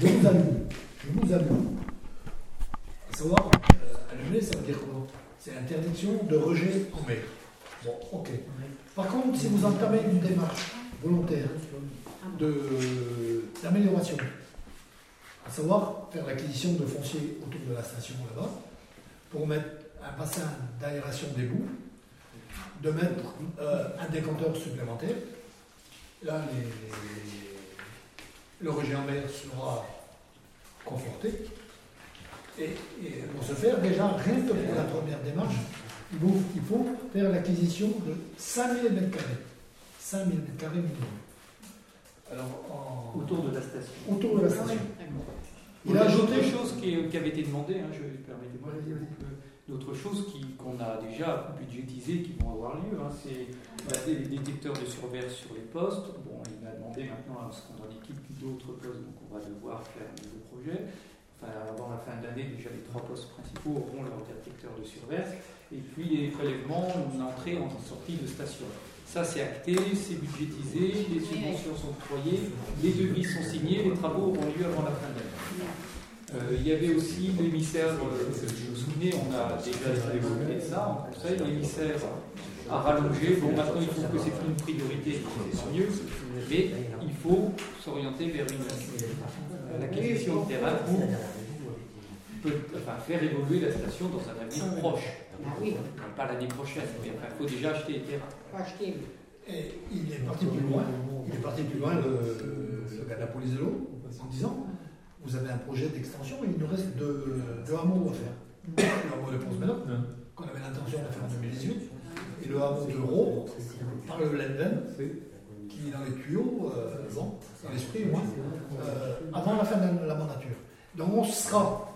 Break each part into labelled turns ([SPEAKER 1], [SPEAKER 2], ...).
[SPEAKER 1] Je vous allume. Je vous. À savoir, euh, allumer, ça veut dire quoi? C'est interdiction de rejet en mer. Bon, ok. Par contre, si vous entamez une démarche volontaire d'amélioration, à savoir faire l'acquisition de foncier autour de la station là-bas, pour mettre un bassin d'aération des boues, de mettre euh, un décanteur supplémentaire. Là, les- le rejet en mer sera conforté. Et, et pour ce faire, déjà, rien que pour la première démarche, il faut, il faut faire l'acquisition de 5000 m2. 5000 m2 minimum. Alors, en-
[SPEAKER 2] Autour de la station.
[SPEAKER 1] autour de la station.
[SPEAKER 2] Il
[SPEAKER 1] Il a ajouté.
[SPEAKER 2] autre chose qui, qui avait été demandée, hein, je permettez-moi d'autres choses qui- qu'on a déjà budgétisées qui vont avoir lieu. hein, c'est les détecteurs de surveillance sur les postes. Bon, il maintenant à ce qu'on équipe d'autres postes, donc on va devoir faire un nouveau projet. Enfin, avant la fin de l'année, déjà les trois postes principaux auront leur détecteur de surveillance. Et puis les prélèvements, une entrée en sortie de station. Ça, c'est acté, c'est budgétisé, les subventions sont octroyées, les devis sont signés, les travaux auront lieu avant la fin de l'année. Euh, il y avait aussi l'émissaire, euh, vous vous souvenez, on a déjà évoqué ça en conseil, l'émissaire a rallongé. Bon, maintenant, il faut que c'est une priorité, c'est mieux, mais il faut s'orienter vers une, euh, l'acquisition de terrain pour peut- enfin, faire évoluer la station dans un avenir proche.
[SPEAKER 3] Ah oui,
[SPEAKER 2] Pas l'année prochaine, mais enfin, il faut déjà acheter les terrains.
[SPEAKER 3] faut acheter.
[SPEAKER 1] Et il est parti plus loin. Il est parti plus loin, le, le gars de la police de l'eau, en disant Vous avez un projet d'extension, il nous reste deux, deux hameaux à faire. Le hameau de Ponce-Ménard, qu'on avait l'intention de faire en 2018, et le hameau de Raux, par le Blenden, qui est dans les tuyaux, euh, dans l'esprit euh, avant la fin de la mandature. Donc on sera,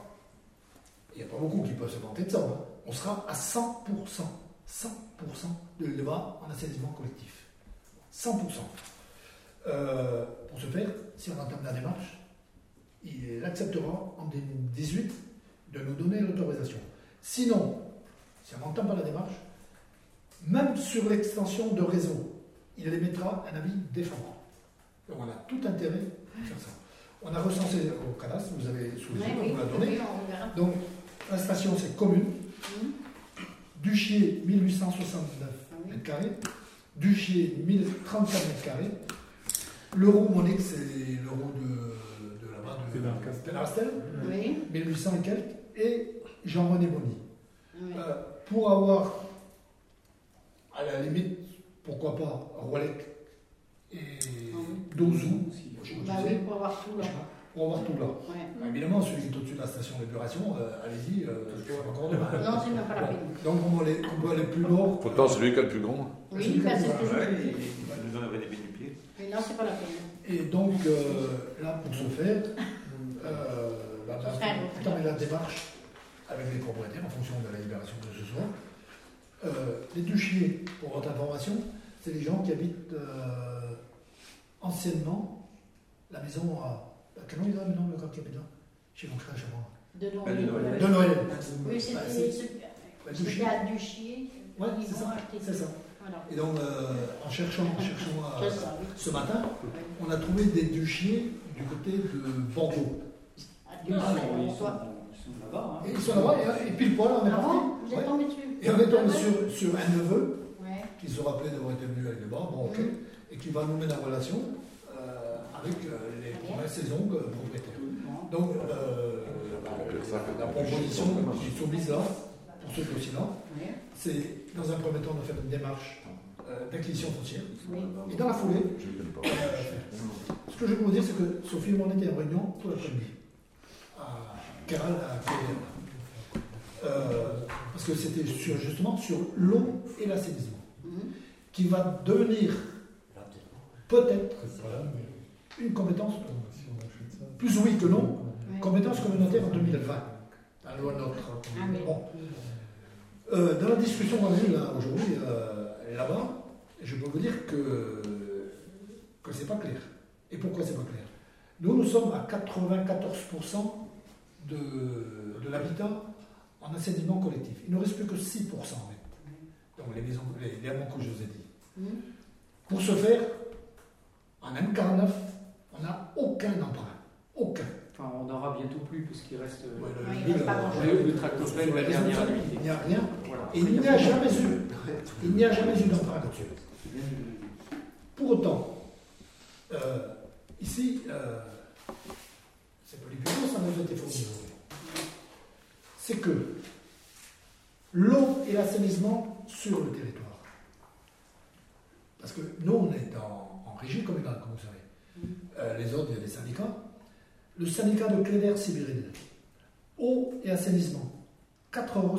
[SPEAKER 1] il n'y a pas beaucoup qui peuvent se vanter de ça, hein, on sera à 100%, 100% de l'élevage en assainissement collectif. 100%. Euh, pour ce faire, si on entame la démarche, il acceptera en 2018 de nous donner l'autorisation. Sinon, si on n'entame pas la démarche, même sur l'extension de réseau, il émettra un avis défavorable. Donc on a tout intérêt à faire ça. On a recensé au cadastre, vous avez sous les yeux,
[SPEAKER 3] oui,
[SPEAKER 1] on l'a donné.
[SPEAKER 3] on.
[SPEAKER 1] Donc la station c'est commune,
[SPEAKER 3] Hum,
[SPEAKER 1] Duchier 1869
[SPEAKER 3] ah oui.
[SPEAKER 1] mètres carrés, Duchier 1034 mètres carrés, l'euro monique c'est l'euro de, de là-bas de,
[SPEAKER 4] le Castel.
[SPEAKER 1] de Rastel,
[SPEAKER 3] Oui,
[SPEAKER 1] 1800 et quelques, et Jean-René Bonny.
[SPEAKER 3] oui.
[SPEAKER 1] Euh, pour avoir, à la limite, pourquoi pas, Rolec et Dozou, je
[SPEAKER 3] Bah oui, pour avoir tout là.
[SPEAKER 1] pour avoir tout là.
[SPEAKER 3] Ouais.
[SPEAKER 1] Bah, évidemment, celui qui est au-dessus de la station d'épuration, euh, allez-y, euh, c'est encore demain.
[SPEAKER 3] Non, c'est même pas la peine.
[SPEAKER 1] Donc on va aller, on va aller plus lourd.
[SPEAKER 5] Pourtant, c'est lui qui a le plus grand.
[SPEAKER 3] Oui, bah, c'est je dire.
[SPEAKER 4] il nous en avait des du pied.
[SPEAKER 3] Mais non, c'est pas la peine.
[SPEAKER 1] Et donc, euh, là, pour ce faire, euh, bah, bah, la démarche avec les propriétaires en fonction de la libération de ce soir. Euh, les duchiers, pour votre information, c'est les gens qui habitent euh, anciennement la maison à. à quel nom il a le nom, le quartier là? Chez mon frère, chez moi.
[SPEAKER 3] De
[SPEAKER 4] Ah, de
[SPEAKER 3] Noël.
[SPEAKER 4] Noël.
[SPEAKER 1] De Noël.
[SPEAKER 3] Oui, c'était
[SPEAKER 1] Bah, c'est-
[SPEAKER 3] ce-
[SPEAKER 1] Bah, Duchier. Ouais, c'est ça.
[SPEAKER 3] acheter
[SPEAKER 1] C'est ça.
[SPEAKER 3] Voilà.
[SPEAKER 1] Et donc, euh, en cherchant, en cherchant à-
[SPEAKER 3] C'est ça, oui.
[SPEAKER 1] ce matin, on a trouvé des duchiers du côté de Bordeaux.
[SPEAKER 2] Ah,
[SPEAKER 3] Duchier,
[SPEAKER 2] ils
[SPEAKER 3] on
[SPEAKER 2] sont,
[SPEAKER 3] voit.
[SPEAKER 2] ils sont là-bas. hein.
[SPEAKER 1] Et ils sont là-bas, et, et pile poil, on est
[SPEAKER 3] Ah
[SPEAKER 1] parti.
[SPEAKER 3] bon?
[SPEAKER 1] Ouais.
[SPEAKER 3] tombé dessus
[SPEAKER 1] Et on est tombé
[SPEAKER 3] Ah
[SPEAKER 1] sur, sur un neveu
[SPEAKER 3] Ouais.
[SPEAKER 1] qui se rappelait d'avoir été venu avec les bas, bon ok,
[SPEAKER 3] Mhm.
[SPEAKER 1] et qui va nous mettre en relation euh, avec euh, les premières saisons propriétaires. Donc, euh, la proposition qui est soumise là, pour ce dossier-là,
[SPEAKER 3] Ouais.
[SPEAKER 1] c'est dans un premier temps de faire une démarche d'acquisition foncière.
[SPEAKER 3] Oui.
[SPEAKER 1] Et dans la foulée, ce que je peux vous dire, c'est que Sophie et moi, on était en réunion tout l'après-midi Caral, à. Euh, parce que c'était sur, justement sur l'eau et l'assainissement,
[SPEAKER 3] Mhm.
[SPEAKER 1] qui va devenir peut-être une compétence, plus oui que non, compétence communautaire en 2020, la loi NOTRe.
[SPEAKER 3] Ah.
[SPEAKER 1] Bon. Euh, dans la discussion qu'on a eue là aujourd'hui, euh, là-bas, je peux vous dire que, que c'est pas clair. Et pourquoi c'est pas clair? Nous, nous sommes à 94% de, de l'habitat en assainissement collectif. Il ne reste plus que 6% en fait. Donc les maisons, les, les hameaux que je vous ai dit.
[SPEAKER 3] Mhm.
[SPEAKER 1] Pour ce faire, en M49, on n'a aucun emprunt. Aucun.
[SPEAKER 2] En enfin, on n'aura bientôt plus, puisqu'il reste euh,
[SPEAKER 1] Ouais, le-
[SPEAKER 3] Oui,
[SPEAKER 1] le-
[SPEAKER 3] il pas
[SPEAKER 1] le-
[SPEAKER 2] le, le tractopelle ou la dernière
[SPEAKER 1] Il n'y a rien.
[SPEAKER 2] Voilà.
[SPEAKER 1] Et il n'y a jamais eu. Il n'y a jamais eu d'emprunt là-dessus. Pour autant, euh, ici, euh, c'est pas les bureaux, ça nous a été fourni aujourd'hui. C'est que l'eau et l'assainissement sur le territoire. Parce que nous, on est en, en régie communale, comme vous savez. Euh, les autres, il y a des syndicats. Le syndicat de Cléder Sibérine, eau et assainissement, 4,59 euros.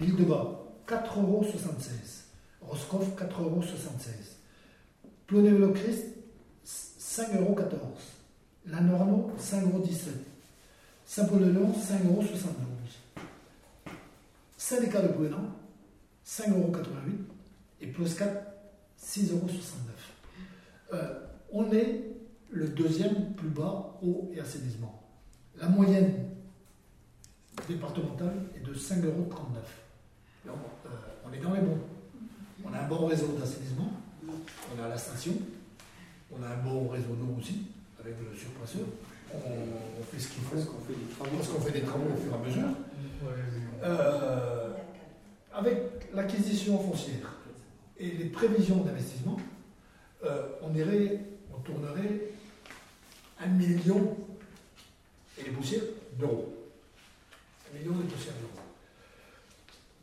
[SPEAKER 1] L'île de Bas, 4,76 euros. Roscoff, 4,76 euros. Plonévelo Christ, 5,14 euros. La Norno, 5,17 euros. Saint-Paul-de-Léon, 5,72 euros. Syndicat de Gouénan, 5,88 euros. Et plus 4, 6,69 euros. Euh, on est le deuxième plus bas eau et assainissement. La moyenne départementale est de 5,39 euros. Euh, on est dans les bons. On a un bon réseau d'assainissement, on a la station, on a un bon réseau d'eau aussi, avec le surpresseur. On, on fait ce qu'il faut,
[SPEAKER 2] Parce qu'on fait des travaux.
[SPEAKER 1] parce qu'on fait des travaux au fur et à mesure. Euh, avec l'acquisition foncière et les prévisions d'investissement, euh, on irait, on tournerait un million et les poussières d'euros. Un million de poussières d'euros.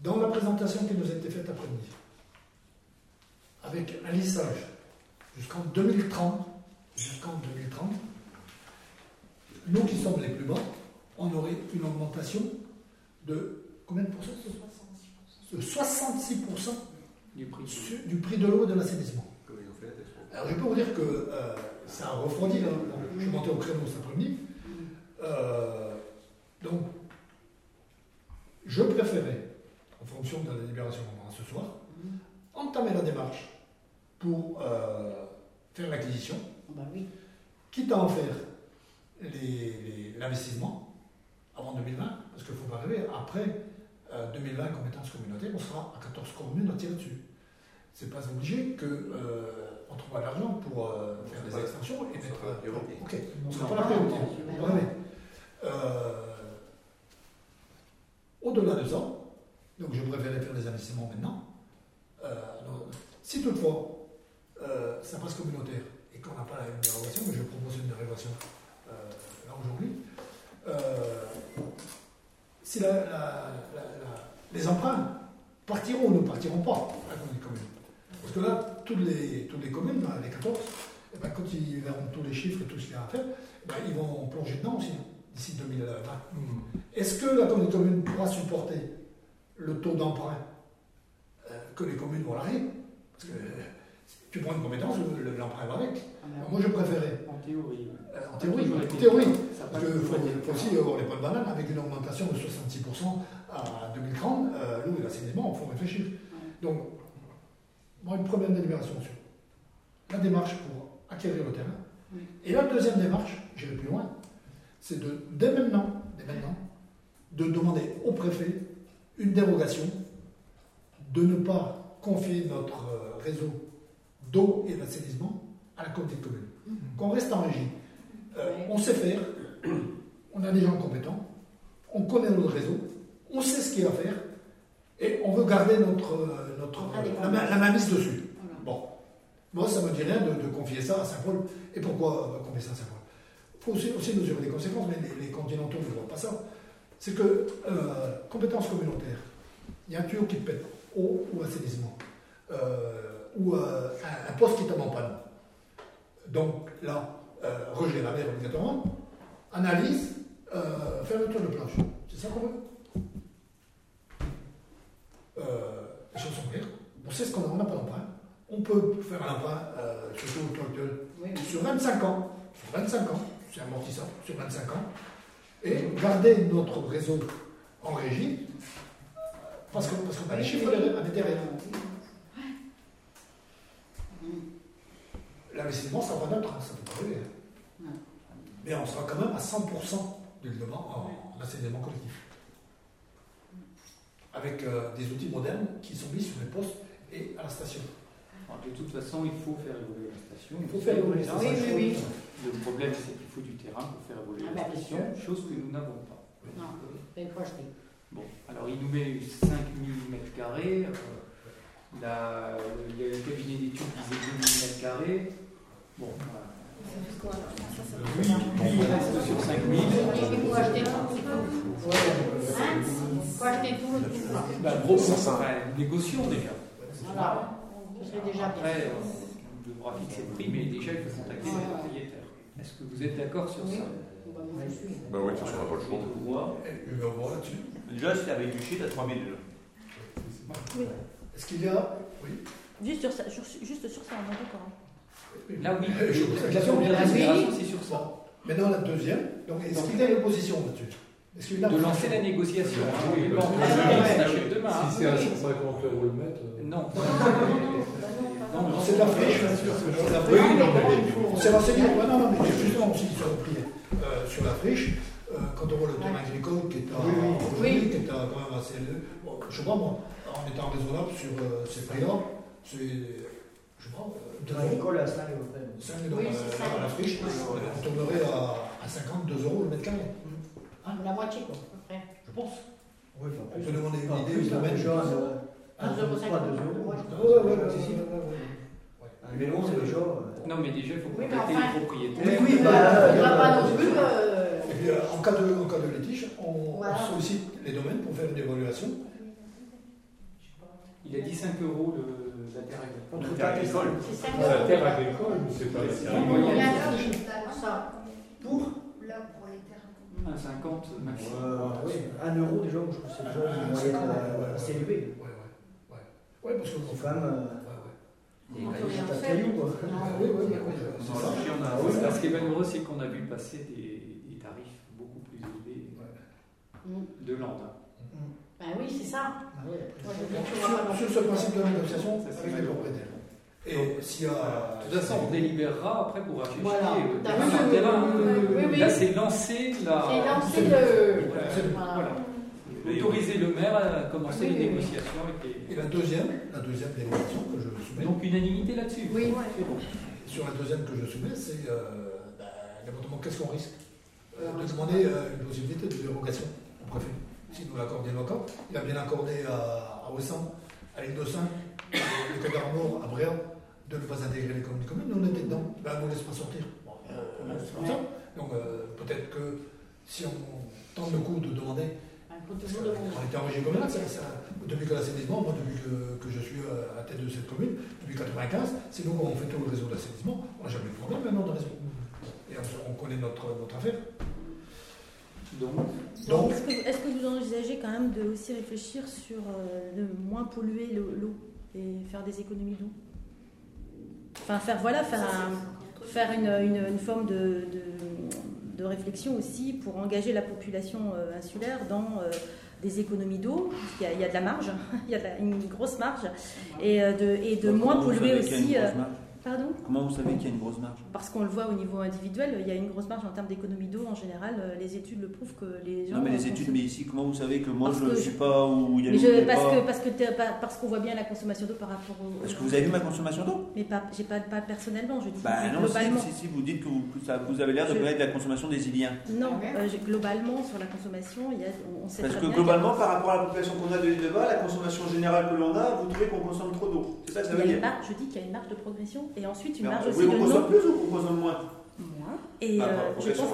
[SPEAKER 1] Dans la présentation qui nous a été faite après-midi, avec un lissage jusqu'en 2030, jusqu'en 2030, nous qui sommes les plus bas, on aurait une augmentation de combien de pourcents? De 66%
[SPEAKER 2] du prix.
[SPEAKER 1] sur- du prix de l'eau et de l'assainissement. Alors je peux vous dire que euh, ça a refroidi, là. Bon, je suis monté au créneau cet après-midi. Euh, donc, je préférais, en fonction de la libération qu'on aura ce soir, entamer la démarche pour euh, faire l'acquisition,
[SPEAKER 3] Bah oui.
[SPEAKER 1] quitte à en faire l'investissement avant 2020, parce qu'il ne faut pas rêver, après euh, 2020 compétences communautaires, on sera à 14 communes à tirer dessus. C'est pas obligé qu'on on trouvera de l'argent pour euh, faire des extensions et mettre.
[SPEAKER 4] pas la priorité.
[SPEAKER 1] Ok, on ne sera pas la priorité.
[SPEAKER 3] Non,
[SPEAKER 1] on va rêver. Euh, Au-delà de ça, donc je préférais faire des investissements maintenant. Euh, alors, si toutefois euh, ça passe communautaire qu'on n'a pas la même dérogation, mais je propose une dérogation euh, là aujourd'hui, euh, si la- la- la- la- les emprunts partiront ou ne partiront pas à la commune. Parce que là, toutes les, toutes les communes, les 14, eh ben, quand ils verront tous les chiffres et tout ce qu'il y a à faire, eh ben, ils vont plonger dedans aussi, d'ici 2020. Est-ce que la commune pourra supporter le taux d'emprunt euh, que les communes vont l'arrêter? Parce que si tu prends une compétence, le- le- l'emprunt va avec.
[SPEAKER 3] Ah,
[SPEAKER 1] moi, je préférais,
[SPEAKER 2] En théorie.
[SPEAKER 1] euh, en théorie, en théorie,
[SPEAKER 2] Ça
[SPEAKER 1] parce qu'il faut, aussi avoir les points de banane avec une augmentation de 66% à 2030. Euh, L'eau et l'assainissement, il faut réfléchir. Donc, moi, une première délibération sur la démarche pour acquérir le terrain.
[SPEAKER 3] Oui.
[SPEAKER 1] Et la deuxième démarche, j'irai plus loin, c'est de, dès maintenant, dès maintenant, de demander au préfet une dérogation de ne pas confier notre euh, réseau d'eau et d'assainissement à la communauté de communes. Qu'on reste en régie. Euh. On sait faire, on a des gens compétents, on connaît notre réseau, on sait ce qu'il y a à faire, et on veut garder notre, euh, notre, la, main- la mainmise dessus.
[SPEAKER 3] Voilà.
[SPEAKER 1] Bon, moi ça me dit rien de, de confier ça à Saint-Paul. Et pourquoi euh, confier ça à Saint-Paul? Il faut aussi, aussi mesurer les conséquences, mais les, les continentaux ne voient pas ça. C'est que, euh, compétence communautaire, il y a un tuyau qui pète, eau ou assainissement, euh, ou euh, un, poste qui tombe en panne. Donc là, rejet la mer obligatoirement, analyse, euh, fermeture de plage. C'est ça qu'on veut euh, Les choses sont claires. On sait ce qu'on a, on n'a pas d'emprunt. On peut faire un emprunt, euh, surtout au taux actuel, sur 25 ans, sur 25 ans, c'est amortissant, sur 25 ans, et garder notre réseau en régie, parce qu'on parce qu'on a les chiffres à derrière. L'investissement, ça va neutre, hein, ça ne peut pas rêver. hein.
[SPEAKER 3] Ouais.
[SPEAKER 1] Mais on sera quand même à 100% du en, en assainissement collectif. Avec euh, des outils modernes qui sont mis sur les postes et à la station.
[SPEAKER 2] Alors, de toute façon, il faut faire évoluer la station.
[SPEAKER 1] Il faut faire évoluer la station.
[SPEAKER 3] oui, oui.
[SPEAKER 2] Le problème, c'est qu'il faut du terrain pour faire évoluer
[SPEAKER 3] Ah,
[SPEAKER 2] la
[SPEAKER 3] bah, bien
[SPEAKER 2] station, chose que nous n'avons pas.
[SPEAKER 3] Non.
[SPEAKER 2] Bon, alors il nous met 5000 mètres carrés. euh, la- le, le cabinet d'études disait 2000 mètres carrés. Bon, voilà.
[SPEAKER 1] Oui,
[SPEAKER 2] il reste sur 5000.
[SPEAKER 3] Il faut acheter tout. Hein Il faut acheter tout. le tout.
[SPEAKER 2] Bah, gros, enfin, négocions déjà.
[SPEAKER 3] Voilà. Ce serait déjà bien.
[SPEAKER 2] Après, on devra fixer le prix, mais déjà il faut contacter les propriétaires. Est-ce que vous êtes d'accord sur ça
[SPEAKER 3] Bah,
[SPEAKER 4] oui, ça sera pas le choix.
[SPEAKER 1] Là-dessus.
[SPEAKER 5] Déjà, c'est avec du shit à 3000 déjà.
[SPEAKER 6] Oui.
[SPEAKER 1] Est-ce qu'il y a. Oui.
[SPEAKER 6] Juste sur ça, juste sur ça, on est d'accord. Hein.
[SPEAKER 2] Là, oui.
[SPEAKER 1] Euh, la question.
[SPEAKER 2] La
[SPEAKER 3] Ah oui.
[SPEAKER 2] considération, c'est sur ça.
[SPEAKER 1] Maintenant, la deuxième. Donc, est-ce qu'il y a une opposition là-dessus Est-ce qu'il y a
[SPEAKER 2] De lancer la négociation. hein. Oui, bon,
[SPEAKER 3] Ah,
[SPEAKER 2] s'achète demain. hein.
[SPEAKER 7] Si c'est à 150 euros le mètre.
[SPEAKER 2] Non. Non, non,
[SPEAKER 1] C'est de la friche, bien sûr. C'est la friche.
[SPEAKER 3] Oui, non, mais il faut-
[SPEAKER 1] On s'est renseigné. Non, non, mais justement aussi sur le prix. Euh, sur la friche, euh, quand on voit le terrain agricole qui est à, qui est à quand même assez je sais pas moi, en étant raisonnable sur ces prix-là, c'est, je pas, euh, euros.
[SPEAKER 8] L'école à 5 euros.
[SPEAKER 1] 5 dans,
[SPEAKER 3] Oui,
[SPEAKER 1] la- dans friche, on tournerait à, à 52 euros le mètre carré.
[SPEAKER 3] Ah, La moitié, quoi, à peu près.
[SPEAKER 1] Je pense.
[SPEAKER 8] Oui, enfin,
[SPEAKER 1] On peut demander une idée
[SPEAKER 8] plus,
[SPEAKER 1] domaine.
[SPEAKER 8] déjà,
[SPEAKER 1] Ouais,
[SPEAKER 8] euh,
[SPEAKER 3] Un euro
[SPEAKER 8] pas
[SPEAKER 3] cinquante.
[SPEAKER 8] 2 euros. Accessible.
[SPEAKER 1] ouais, ouais.
[SPEAKER 8] Un vélo, c'est déjà. euh,
[SPEAKER 2] Non, mais déjà, il faut
[SPEAKER 3] Oui,
[SPEAKER 2] contacter
[SPEAKER 3] enfin-
[SPEAKER 2] les propriétaires.
[SPEAKER 8] Oui, oui,
[SPEAKER 3] Bah,
[SPEAKER 8] bah,
[SPEAKER 3] on va
[SPEAKER 8] euh,
[SPEAKER 3] pas non plus. euh,
[SPEAKER 1] Et puis, euh, en cas de, en cas de litige, on,
[SPEAKER 3] Voilà.
[SPEAKER 1] on sollicite les domaines pour faire une évaluation.
[SPEAKER 2] Il a dit 5 euros le, la terre agricole. La terre agricole.
[SPEAKER 3] C'est ça.
[SPEAKER 7] C'est la terre agricole, mais c'est pas la terre agricole.
[SPEAKER 8] Pour
[SPEAKER 9] Là, pour les terrains.
[SPEAKER 2] Un 50 maximum.
[SPEAKER 8] oui, 1 euro déjà, je trouve que c'est déjà une moyenne euh, assez élevée.
[SPEAKER 1] Ouais, ouais. Ouais, ouais parce que Ouais, ouais.
[SPEAKER 9] On
[SPEAKER 5] a-
[SPEAKER 2] Ah parce qu'il est malheureux, c'est qu'on a vu passer des, des tarifs beaucoup plus élevés de hein.
[SPEAKER 3] Ben oui, c'est ça.
[SPEAKER 1] Sur, ce principe de la négociation,
[SPEAKER 2] Ça, c'est
[SPEAKER 1] avec les propriétaires. Et s'il y a.
[SPEAKER 2] De toute façon, on délibérera après pour acheter
[SPEAKER 3] Voilà.
[SPEAKER 2] le terrain
[SPEAKER 3] vu,
[SPEAKER 2] par
[SPEAKER 3] oui,
[SPEAKER 2] terrain.
[SPEAKER 3] oui, oui, oui.
[SPEAKER 2] Là, c'est lancer la.
[SPEAKER 3] C'est lancer le.
[SPEAKER 2] Voilà.
[SPEAKER 3] Voilà.
[SPEAKER 2] Voilà. Autoriser le maire à commencer
[SPEAKER 3] Oui,
[SPEAKER 2] les négociations avec
[SPEAKER 1] Et
[SPEAKER 2] les.
[SPEAKER 1] la deuxième, la deuxième délibération que je soumets,
[SPEAKER 2] Donc unanimité là-dessus.
[SPEAKER 3] Oui.
[SPEAKER 2] C'est bon.
[SPEAKER 1] sur la deuxième que je soumets, c'est euh, bah, qu'est-ce qu'on risque? Euh, De demander euh, une possibilité de dérogation au préfet. Si nous l'accordons, il l'accorde. Il a bien accordé à, à Ouessant, à l'île de Saint, le Cap d'Armor, à Bréa, de ne pas intégrer les communes communes. Nous, on était dedans. Ben, on ne laisse pas sortir. Bon, euh, comme ça. Donc euh, peut-être que si on tente le coup de demander. On était en régie communale, depuis que l'assainissement, moi depuis que, que je suis euh, à la tête de cette commune, depuis 95, c'est nous qui avons fait tout le réseau d'assainissement, on n'a jamais eu de problème maintenant de réseau. Et on, on connaît notre, notre affaire.
[SPEAKER 2] Donc,
[SPEAKER 1] Donc,
[SPEAKER 6] Est-ce que, est-ce que vous envisagez quand même de aussi réfléchir sur euh, de moins polluer l'eau l'eau et faire des économies d'eau? Enfin, faire, voilà, faire, un- faire une, une- une forme de, de- de réflexion aussi pour engager la population euh, insulaire dans euh, des économies d'eau. parce qu'il y a- Il y, a de la marge, il y a de la- une grosse marge, et de, et de moins polluer aussi. Pardon
[SPEAKER 5] Comment vous savez qu'il y a une grosse marge?
[SPEAKER 6] Parce qu'on le voit au niveau individuel, il y a une grosse marge en termes d'économie d'eau en général. euh, Les études le prouvent que les gens.
[SPEAKER 5] Non, mais les études, mais ici, comment vous savez que moi
[SPEAKER 6] Parce
[SPEAKER 5] je ne suis pas où il y a
[SPEAKER 6] je- parce
[SPEAKER 5] pas-
[SPEAKER 6] que parce que parce qu'on voit bien la consommation d'eau par rapport au.
[SPEAKER 5] Parce que vous avez vu ma consommation d'eau?
[SPEAKER 6] Mais pas, j'ai pas, pas personnellement, je dis
[SPEAKER 5] Bah non,
[SPEAKER 6] globalement.
[SPEAKER 5] si, si, si, vous dites que vous, ça- vous avez l'air de
[SPEAKER 6] Je-
[SPEAKER 5] connaître la consommation des Iliens.
[SPEAKER 6] Non, euh, globalement sur la consommation, il y a, on, on sait
[SPEAKER 5] Parce que globalement, par rapport à la population qu'on a de l'île de Bas, la consommation générale que l'on a, vous trouvez qu'on consomme trop d'eau. C'est ça que ça veut
[SPEAKER 6] y a une
[SPEAKER 5] dire
[SPEAKER 6] marge, je dis qu'il y a une marge de progression et ensuite une marge
[SPEAKER 5] Vous
[SPEAKER 6] aussi
[SPEAKER 5] voulez
[SPEAKER 6] de
[SPEAKER 5] qu'on
[SPEAKER 6] non
[SPEAKER 5] consomme plus ou qu'on consomme moins?
[SPEAKER 6] Et
[SPEAKER 5] Bah,
[SPEAKER 6] euh, je pense,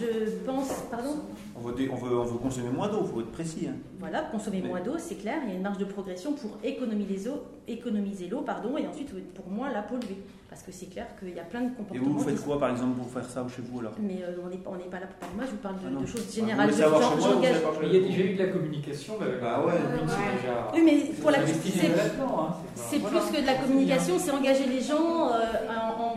[SPEAKER 6] je pense, pardon,
[SPEAKER 5] on veut, on, veut, on veut consommer moins d'eau, il faut être précis. hein.
[SPEAKER 6] voilà, consommer
[SPEAKER 5] Mais-
[SPEAKER 6] moins d'eau, c'est clair. Il y a une marge de progression pour économiser l'eau, économiser l'eau, pardon, et ensuite pour moins la polluer, parce que c'est clair qu'il y a plein de
[SPEAKER 5] Et
[SPEAKER 6] comportements.
[SPEAKER 5] vous, vous
[SPEAKER 6] qui
[SPEAKER 5] faites
[SPEAKER 6] sont-
[SPEAKER 5] quoi par exemple pour faire ça chez vous alors?
[SPEAKER 6] Mais euh, on n'est pas, on n'est pas là pour parler. Moi, je vous parle de,
[SPEAKER 5] Ah
[SPEAKER 6] choses générales.
[SPEAKER 5] Vous moi, vous
[SPEAKER 2] il y a
[SPEAKER 5] vous.
[SPEAKER 2] déjà eu de la communication. avec
[SPEAKER 5] Bah ouais.
[SPEAKER 6] Oui, mais pour la
[SPEAKER 2] c'est hein, voilà.
[SPEAKER 6] plus que de la communication, c'est engager les gens euh, en,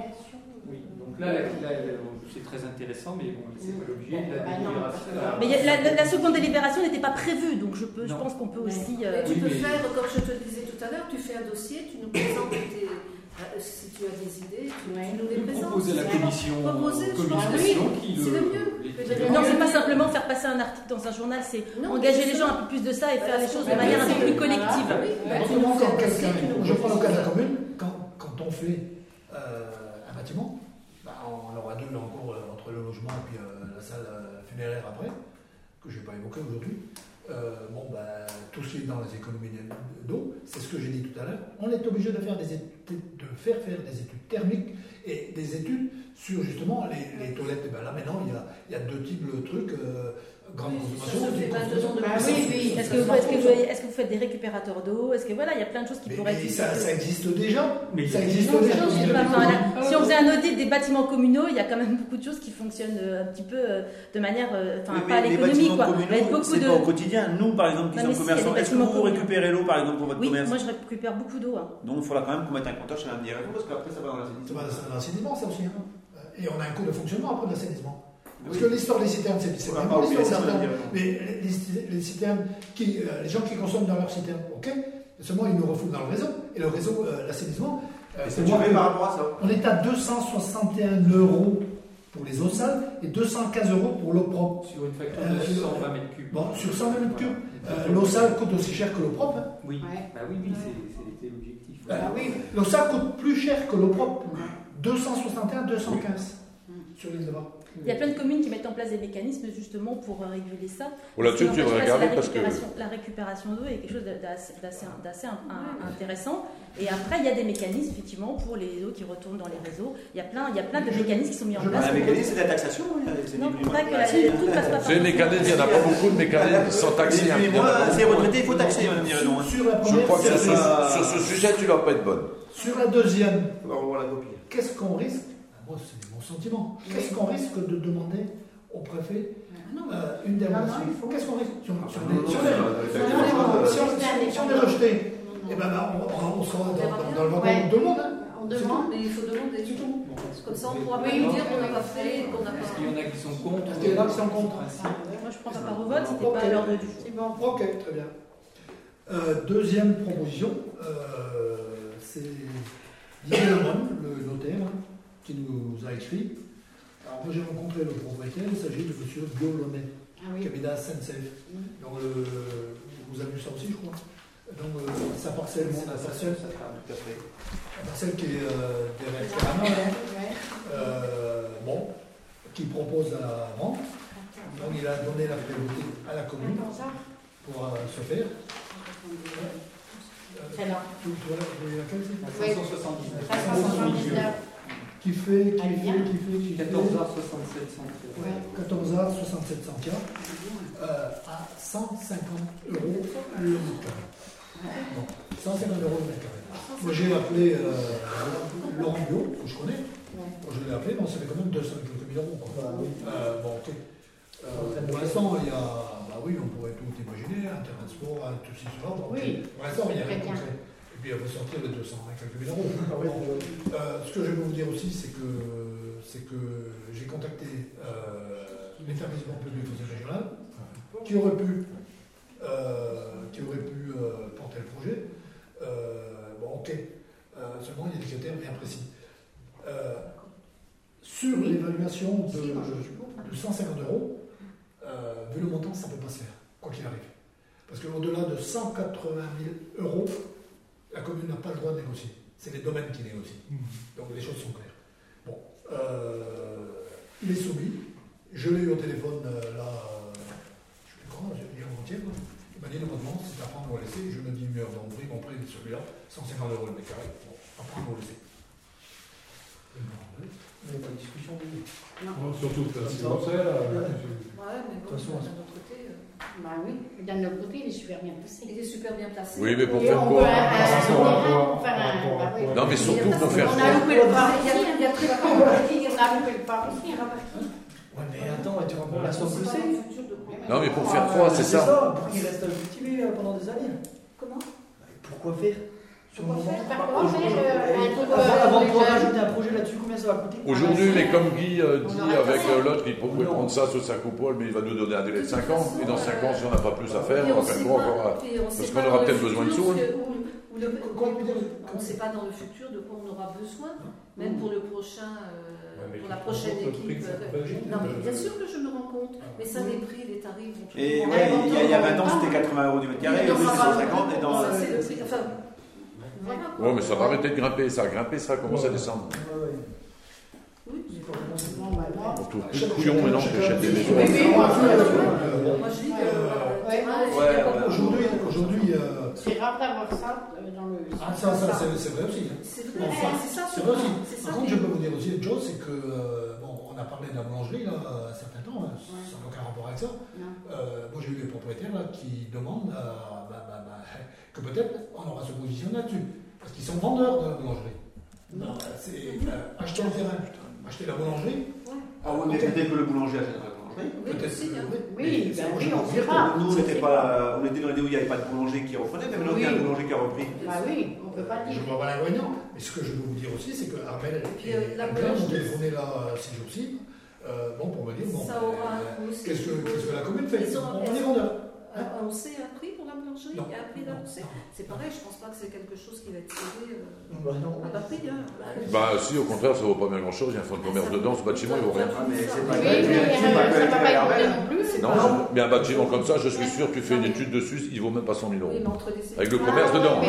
[SPEAKER 2] là, là, là, là, c'est très intéressant, mais bon, c'est pas l'objet de la
[SPEAKER 3] Bah.
[SPEAKER 6] Mais la, la- la seconde délibération n'était pas prévue, donc je, peux, je pense qu'on peut aussi.
[SPEAKER 9] Mais
[SPEAKER 6] euh,
[SPEAKER 9] tu
[SPEAKER 2] Oui,
[SPEAKER 9] peux
[SPEAKER 2] mais-
[SPEAKER 9] faire, comme je te le disais tout à l'heure, tu fais un dossier, tu nous présentes tes, euh, si tu as des idées, tu,
[SPEAKER 3] Ouais.
[SPEAKER 9] nous les présentes.
[SPEAKER 2] proposez à la commission,
[SPEAKER 9] Proposer, je pense que
[SPEAKER 2] communication
[SPEAKER 9] oui,
[SPEAKER 2] qui
[SPEAKER 9] c'est le mieux.
[SPEAKER 6] non, c'est pas simplement faire passer un article dans un journal, c'est engager les gens un peu plus de ça et faire les choses de
[SPEAKER 3] Bah,
[SPEAKER 6] manière un peu plus collective.
[SPEAKER 9] bah,
[SPEAKER 1] je prends le cas de la commune, quand on fait euh, un bâtiment, bah, on aura deux en cours euh, entre le logement et puis euh, la salle euh, funéraire après, que je n'ai pas évoqué aujourd'hui. Bon, bah, tout ce qui est dans les économies d'eau, c'est ce que j'ai dit tout à l'heure. On est obligé de faire des de faire faire des études thermiques et des études sur justement les, les toilettes. Et ben là maintenant, il y a, y a deux types de trucs. Grande
[SPEAKER 9] Oui,
[SPEAKER 1] consommation.
[SPEAKER 9] ça se fait
[SPEAKER 1] petite
[SPEAKER 9] 22 ans de
[SPEAKER 1] consommation.
[SPEAKER 6] Oui, oui. Est-ce que, vous- faites des récupérateurs d'eau? Est-ce que voilà, il y a plein de choses qui
[SPEAKER 1] Mais,
[SPEAKER 6] pourraient
[SPEAKER 1] mais
[SPEAKER 6] être
[SPEAKER 1] ça, ça existe déjà.
[SPEAKER 2] Mais
[SPEAKER 1] ça existe
[SPEAKER 6] Non,
[SPEAKER 1] déjà.
[SPEAKER 6] je sais
[SPEAKER 1] depuis
[SPEAKER 6] pas,
[SPEAKER 1] 2000.
[SPEAKER 6] enfin, là, si on faisait un audit des bâtiments communaux, il y a quand même beaucoup de choses qui fonctionnent euh, un petit peu euh, de manière, euh, enfin
[SPEAKER 5] Oui,
[SPEAKER 6] pas à l'économie quoi.
[SPEAKER 5] c'est
[SPEAKER 6] de.
[SPEAKER 5] pas au quotidien. Nous, par exemple, qui sommes commerçants,
[SPEAKER 6] des
[SPEAKER 5] est-ce que vous récupérez l'eau, par exemple, pour votre
[SPEAKER 6] Oui,
[SPEAKER 5] commerce?
[SPEAKER 6] moi je récupère beaucoup d'eau. hein.
[SPEAKER 5] Donc, il faudra quand même qu'on mette un compteur chez la direction parce qu'après, ça va dans la
[SPEAKER 1] Ça va, c'est un assainissement, ça aussi. hein. Et on a un coût de fonctionnement après de l'assainissement. Parce
[SPEAKER 5] Oui.
[SPEAKER 1] que l'histoire des citernes, c'est pas l'histoire
[SPEAKER 5] ça,
[SPEAKER 1] des citernes. Mais les, les- les citernes, qui, euh, les gens qui consomment dans leurs citernes, ok Seulement, ils nous refoutent dans le réseau. Et le réseau, euh, l'assainissement, euh,
[SPEAKER 5] c'est par rapport à ça
[SPEAKER 1] on est à 261 euros pour les eaux sales et 215 euros pour l'eau propre.
[SPEAKER 2] Sur une facture
[SPEAKER 1] Euh,
[SPEAKER 2] de 120 mètres cubes.
[SPEAKER 1] Bon, sur 120 mètres cubes, l'eau sale coûte aussi cher que l'eau propre. hein.
[SPEAKER 2] Oui,
[SPEAKER 3] Ouais.
[SPEAKER 2] bah oui, oui, c'est- c'était l'objectif.
[SPEAKER 1] Ah
[SPEAKER 3] oui.
[SPEAKER 1] L'eau sale coûte plus cher que l'eau propre. 261, 215 sur de Var.
[SPEAKER 6] Il y a plein de communes qui mettent en place des mécanismes justement pour euh, réguler ça.
[SPEAKER 4] Là-dessus, tu regarder parce que.
[SPEAKER 6] la récupération, d'eau est quelque chose d'assez intéressant. Et après, il y a des mécanismes effectivement pour les eaux qui retournent dans les réseaux. Il y a plein, il y a plein de mécanismes qui sont mis en
[SPEAKER 1] Je-
[SPEAKER 6] place.
[SPEAKER 5] Un mécanisme, c'est la taxation. hein, c'est
[SPEAKER 6] Non, pas que la,
[SPEAKER 5] Ah,
[SPEAKER 4] C'est des mécanismes, il n'y en a pas beaucoup de mécanismes sans taxer. Hein.
[SPEAKER 5] c'est retraité, il faut taxer, madame
[SPEAKER 4] Je crois que sur ce, sujet, tu ne vas pas être bonne.
[SPEAKER 1] sur la deuxième, qu'est-ce qu'on risque? Mon sentiment. Qu'est-ce qu'on risque de demander au préfet euh, une dérogation
[SPEAKER 3] faut.
[SPEAKER 1] Qu'est-ce qu'on risque si on, si on est, rejeté, eh ben, on, sera dans, le wagon de tout le monde. hein.
[SPEAKER 9] On demande, mais il faut demander.
[SPEAKER 1] C'est tout.
[SPEAKER 9] Comme ça, on pourra pas dire qu'on n'a pas fait, qu'on n'a
[SPEAKER 2] Parce
[SPEAKER 9] pas.
[SPEAKER 2] qu'il y en a qui sont contre.
[SPEAKER 1] Parce qu'il y en a qui sont contre.
[SPEAKER 6] Moi, je prends pas part au vote, c'était
[SPEAKER 1] Ok.
[SPEAKER 6] pas à l'ordre du jour.
[SPEAKER 1] Ok, très bien. Euh, deuxième proposition, euh, c'est Didier le notaire, qui nous a écrit. Alors, moi j'ai rencontré le propriétaire, il s'agit de M. Biolonnet,
[SPEAKER 3] Ah
[SPEAKER 1] qui
[SPEAKER 3] oui.
[SPEAKER 1] habite à SNCF. Donc, le- vous avez vu ça aussi, je crois. Donc, euh, sa parcelle, mon parcelle,
[SPEAKER 5] Tout à fait.
[SPEAKER 1] la parcelle qui est euh, derrière
[SPEAKER 3] Ouais.
[SPEAKER 1] euh, bon, qui propose à la vente. Donc, il a donné la priorité à la commune pour euh, se faire.
[SPEAKER 3] Celle-là. Oui.
[SPEAKER 2] 579.
[SPEAKER 3] 379.
[SPEAKER 1] Qui fait, qui
[SPEAKER 3] Elle
[SPEAKER 1] fait,
[SPEAKER 3] vient.
[SPEAKER 1] qui fait, qui fait
[SPEAKER 2] 14h67
[SPEAKER 1] Ouais, 14 h 67 centimes euh, à 150 euros le mètre carré. Bon, 150 euros le mètre carré. Moi j'ai appelé euh, Laurent Bio, que je connais. Bon, je l'ai appelé, mais ça fait quand même 200 et quelques mille euros. quoi. Euh, bon, ok. Euh, pour l'instant, il y a. Bah oui, on pourrait tout imaginer, un terrain de sport, un tout ok.
[SPEAKER 3] Oui.
[SPEAKER 1] Pour l'instant, il y a rien Et puis, elle va sortir les 200 et quelques mille euros. Euh, ce que je veux vous dire aussi, c'est que, c'est que j'ai contacté euh, l'établissement public conseil régional qui aurait pu, euh, qui aurait pu euh, porter le projet. Bon, ok. Seulement, il y a des critères bien précis. Sur l'évaluation de, de 150 euros, vu le montant, ça ne peut pas se faire, quoi qu'il arrive. Parce qu'au-delà de 180 000 euros, la commune n'a pas le droit de négocier. C'est les domaines qui négocient. Donc les choses sont claires. Bon, euh, il est soumis. Je l'ai eu au téléphone euh, là, euh, je sais plus quand, dit avant-hier. quoi. Il m'a dit normalement, c'est à prendre ou à laisser. Je me dis, mais bon, ils m'ont pris celui-là, 150 euros le mètre carré. Bon, à prendre ou à laisser.
[SPEAKER 8] Il n'y a pas de discussion. oui.
[SPEAKER 7] Non, surtout que c'est.
[SPEAKER 9] Ouais, mais bon,
[SPEAKER 8] De toute façon,
[SPEAKER 9] d'un autre côté, euh,
[SPEAKER 3] Bah oui. D'un autre côté, il est super bien placé.
[SPEAKER 9] il est super bien placé.
[SPEAKER 4] Oui, mais pour
[SPEAKER 3] Et
[SPEAKER 4] faire
[SPEAKER 3] on
[SPEAKER 4] quoi
[SPEAKER 3] bah
[SPEAKER 4] Non, mais surtout pour faire
[SPEAKER 3] On
[SPEAKER 4] quoi
[SPEAKER 3] a loupé le
[SPEAKER 9] Il y a- il y a très peu
[SPEAKER 3] On a on loupé le pas aussi. hein.
[SPEAKER 8] Ouais, mais attends, tu rencontres la
[SPEAKER 9] de quoi.
[SPEAKER 4] Non, mais pour faire quoi, c'est ça
[SPEAKER 8] Pour qu'il reste à cultiver euh, pendant des années.
[SPEAKER 9] Comment?
[SPEAKER 8] Pourquoi faire?
[SPEAKER 9] Faire.
[SPEAKER 8] Avant de pouvoir rajouter un projet là-dessus, combien ça va coûter?
[SPEAKER 4] Aujourd'hui, mais comme Guy euh, dit avec euh, l'autre, il pouvait
[SPEAKER 8] Non.
[SPEAKER 4] prendre ça sur sa coupole, mais il va nous donner un délai de 5 ans. Et dans 5 ans, si on n'a pas plus à faire, on va faire quoi encore Parce qu'on aura peut-être besoin de sous,
[SPEAKER 1] on
[SPEAKER 9] ne sait pas dans le futur de quoi on aura besoin, même pour le prochain, euh,
[SPEAKER 7] Ouais,
[SPEAKER 9] pour la prochaine équipe.
[SPEAKER 7] ajouter,
[SPEAKER 9] Non, mais bien sûr que je me rends compte, mais ça, les prix, les tarifs
[SPEAKER 5] Et ouais, il y a, il y a 20 ans, c'était 80 euros du mètre carré,
[SPEAKER 9] Il y en
[SPEAKER 5] aujourd'hui, c'est 150. Et dans,
[SPEAKER 4] Ouais, mais ça va arrêter de grimper. Ça a grimpé, ça va commencer à descendre.
[SPEAKER 8] Ouais, ouais.
[SPEAKER 9] Oui,
[SPEAKER 3] Bon, bah, moi,
[SPEAKER 4] On trouve plus de couillons maintenant que j'achète des maisons.
[SPEAKER 3] Oui, oui, moi,
[SPEAKER 9] je dis que.
[SPEAKER 3] Ouais,
[SPEAKER 9] euh,
[SPEAKER 3] ouais,
[SPEAKER 9] il y a pas-
[SPEAKER 1] Aujourd'hui, aujourd'hui euh,
[SPEAKER 3] c'est rare d'avoir ça euh, dans le.
[SPEAKER 1] ah, ça, ça, c'est c'est vrai aussi. hein.
[SPEAKER 9] C'est vrai,
[SPEAKER 1] Enfin,
[SPEAKER 9] c'est ça,
[SPEAKER 1] C'est vrai aussi.
[SPEAKER 9] C'est ça.
[SPEAKER 1] Par contre, je peux vous dire aussi une chose, c'est que, euh, bon, on a parlé de la boulangerie là, un certain temps, hein, ça n'a aucun rapport avec ça. Euh, moi, j'ai eu des propriétaires là, qui demandent euh, bah, bah, bah, que peut-être on aura ce positionner là-dessus. Parce qu'ils sont vendeurs de la boulangerie. Non, c'est euh, acheter un terrain, acheter la boulangerie.
[SPEAKER 5] Ah oui, mais peut-être que le boulanger achètera la boulangerie.
[SPEAKER 9] Oui,
[SPEAKER 1] Peut-être
[SPEAKER 9] hein.
[SPEAKER 1] oui.
[SPEAKER 3] Ben on
[SPEAKER 1] dire
[SPEAKER 3] pas.
[SPEAKER 5] Nous, on était pas, on était dans l'idée où il n'y avait pas de boulanger qui reprenait, mais maintenant qu'il y a un boulanger qui a repris.
[SPEAKER 3] Bah oui, on peut pas
[SPEAKER 1] Je
[SPEAKER 3] dire.
[SPEAKER 1] vois pas l'inconvénient. Mais ce que je veux vous dire aussi, c'est que Armel
[SPEAKER 9] Puis,
[SPEAKER 1] et
[SPEAKER 9] euh,
[SPEAKER 1] m'ont
[SPEAKER 9] boulangerie.
[SPEAKER 1] téléphoné là ces jours-ci, euh, bon, pour me dire, bon,
[SPEAKER 9] Ça aura un
[SPEAKER 1] euh,
[SPEAKER 9] coût aussi.
[SPEAKER 1] qu'est-ce que, la commune fait?
[SPEAKER 9] Ils ont-
[SPEAKER 1] On est vendeur.
[SPEAKER 9] On sait un prix
[SPEAKER 1] Non.
[SPEAKER 9] Il y a C'est pareil, je pense pas que c'est quelque chose qui va être cédé euh,
[SPEAKER 8] Bah, non.
[SPEAKER 9] à prix. Hein.
[SPEAKER 4] Bah, si, au contraire, ça vaut pas bien grand chose. Il y a un fonds de commerce dedans. Ce bâtiment, il vaut rien.
[SPEAKER 5] Ah, mais c'est pas
[SPEAKER 3] mais
[SPEAKER 5] pas
[SPEAKER 3] pas non
[SPEAKER 4] un bâtiment comme ça, je suis sûr, tu fais une étude dessus, il vaut même pas 100 000 euros. Avec le commerce dedans.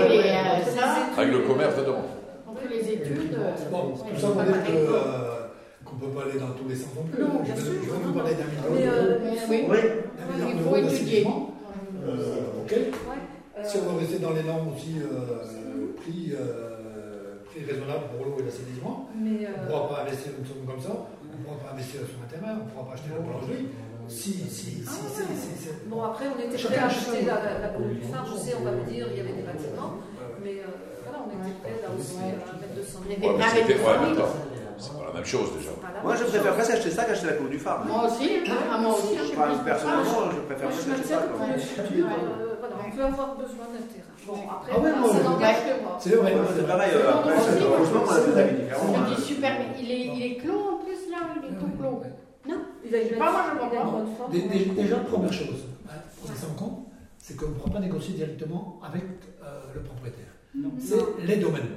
[SPEAKER 4] Avec le commerce dedans.
[SPEAKER 3] on fait les études. euh,
[SPEAKER 1] Bon, tout ça pour dire que, euh, qu'on ne peut pas aller dans tous les sens non plus.
[SPEAKER 9] Non,
[SPEAKER 1] je,
[SPEAKER 9] bien sûr.
[SPEAKER 1] je vais vous parler d'un million
[SPEAKER 9] Mais,
[SPEAKER 1] d'euros.
[SPEAKER 9] euh,
[SPEAKER 3] Oui, il faut étudier.
[SPEAKER 1] Euh, ok.
[SPEAKER 9] Ouais, euh,
[SPEAKER 1] Si on veut rester dans les normes aussi, euh, prix, euh, prix raisonnable pour l'eau et l'assainissement,
[SPEAKER 9] mais,
[SPEAKER 1] on ne pourra pas investir une somme comme ça, on ne pourra pas investir sur un terrain, on ne pourra pas acheter la boulangerie. Si, si, si,
[SPEAKER 9] Ah,
[SPEAKER 1] si,
[SPEAKER 9] ouais.
[SPEAKER 1] si, si.
[SPEAKER 9] Bon, après, on était prêt
[SPEAKER 1] Chacun,
[SPEAKER 9] à acheter la, la, la boule du phare. Je sais, on va me dire, il y avait des bâtiments. Mais euh, voilà, on était prêt là aussi à mettre 200
[SPEAKER 3] Les
[SPEAKER 9] 000.
[SPEAKER 4] Ouais, mais
[SPEAKER 3] Ah, mais
[SPEAKER 4] c'était.
[SPEAKER 3] C'est pas
[SPEAKER 4] la même chose déjà.
[SPEAKER 5] Moi, je préfère presque acheter ça qu'acheter la cour du phare.
[SPEAKER 3] Moi aussi, ah, moi aussi, je suis
[SPEAKER 5] Enfin, personnellement, je préfère
[SPEAKER 9] Moi, je
[SPEAKER 5] presque acheter ça.
[SPEAKER 9] pour le euh, voilà, on peut avoir besoin d'un terrain. Bon, après,
[SPEAKER 1] Ah non,
[SPEAKER 9] ça
[SPEAKER 1] mais-
[SPEAKER 9] n'engage que moi.
[SPEAKER 1] C'est vrai.
[SPEAKER 5] C'est pareil, heureusement qu'on a des avis différents.
[SPEAKER 3] Je
[SPEAKER 5] hein.
[SPEAKER 3] dis super, mais il est, il est clos en plus là, il est tout clos.
[SPEAKER 9] Il a une
[SPEAKER 3] Pas moi, je
[SPEAKER 9] a
[SPEAKER 1] dé- Déjà, première chose, hein, faut laisser en compte, c'est qu'on ne pourra pas négocier directement avec euh, le propriétaire. C'est les domaines.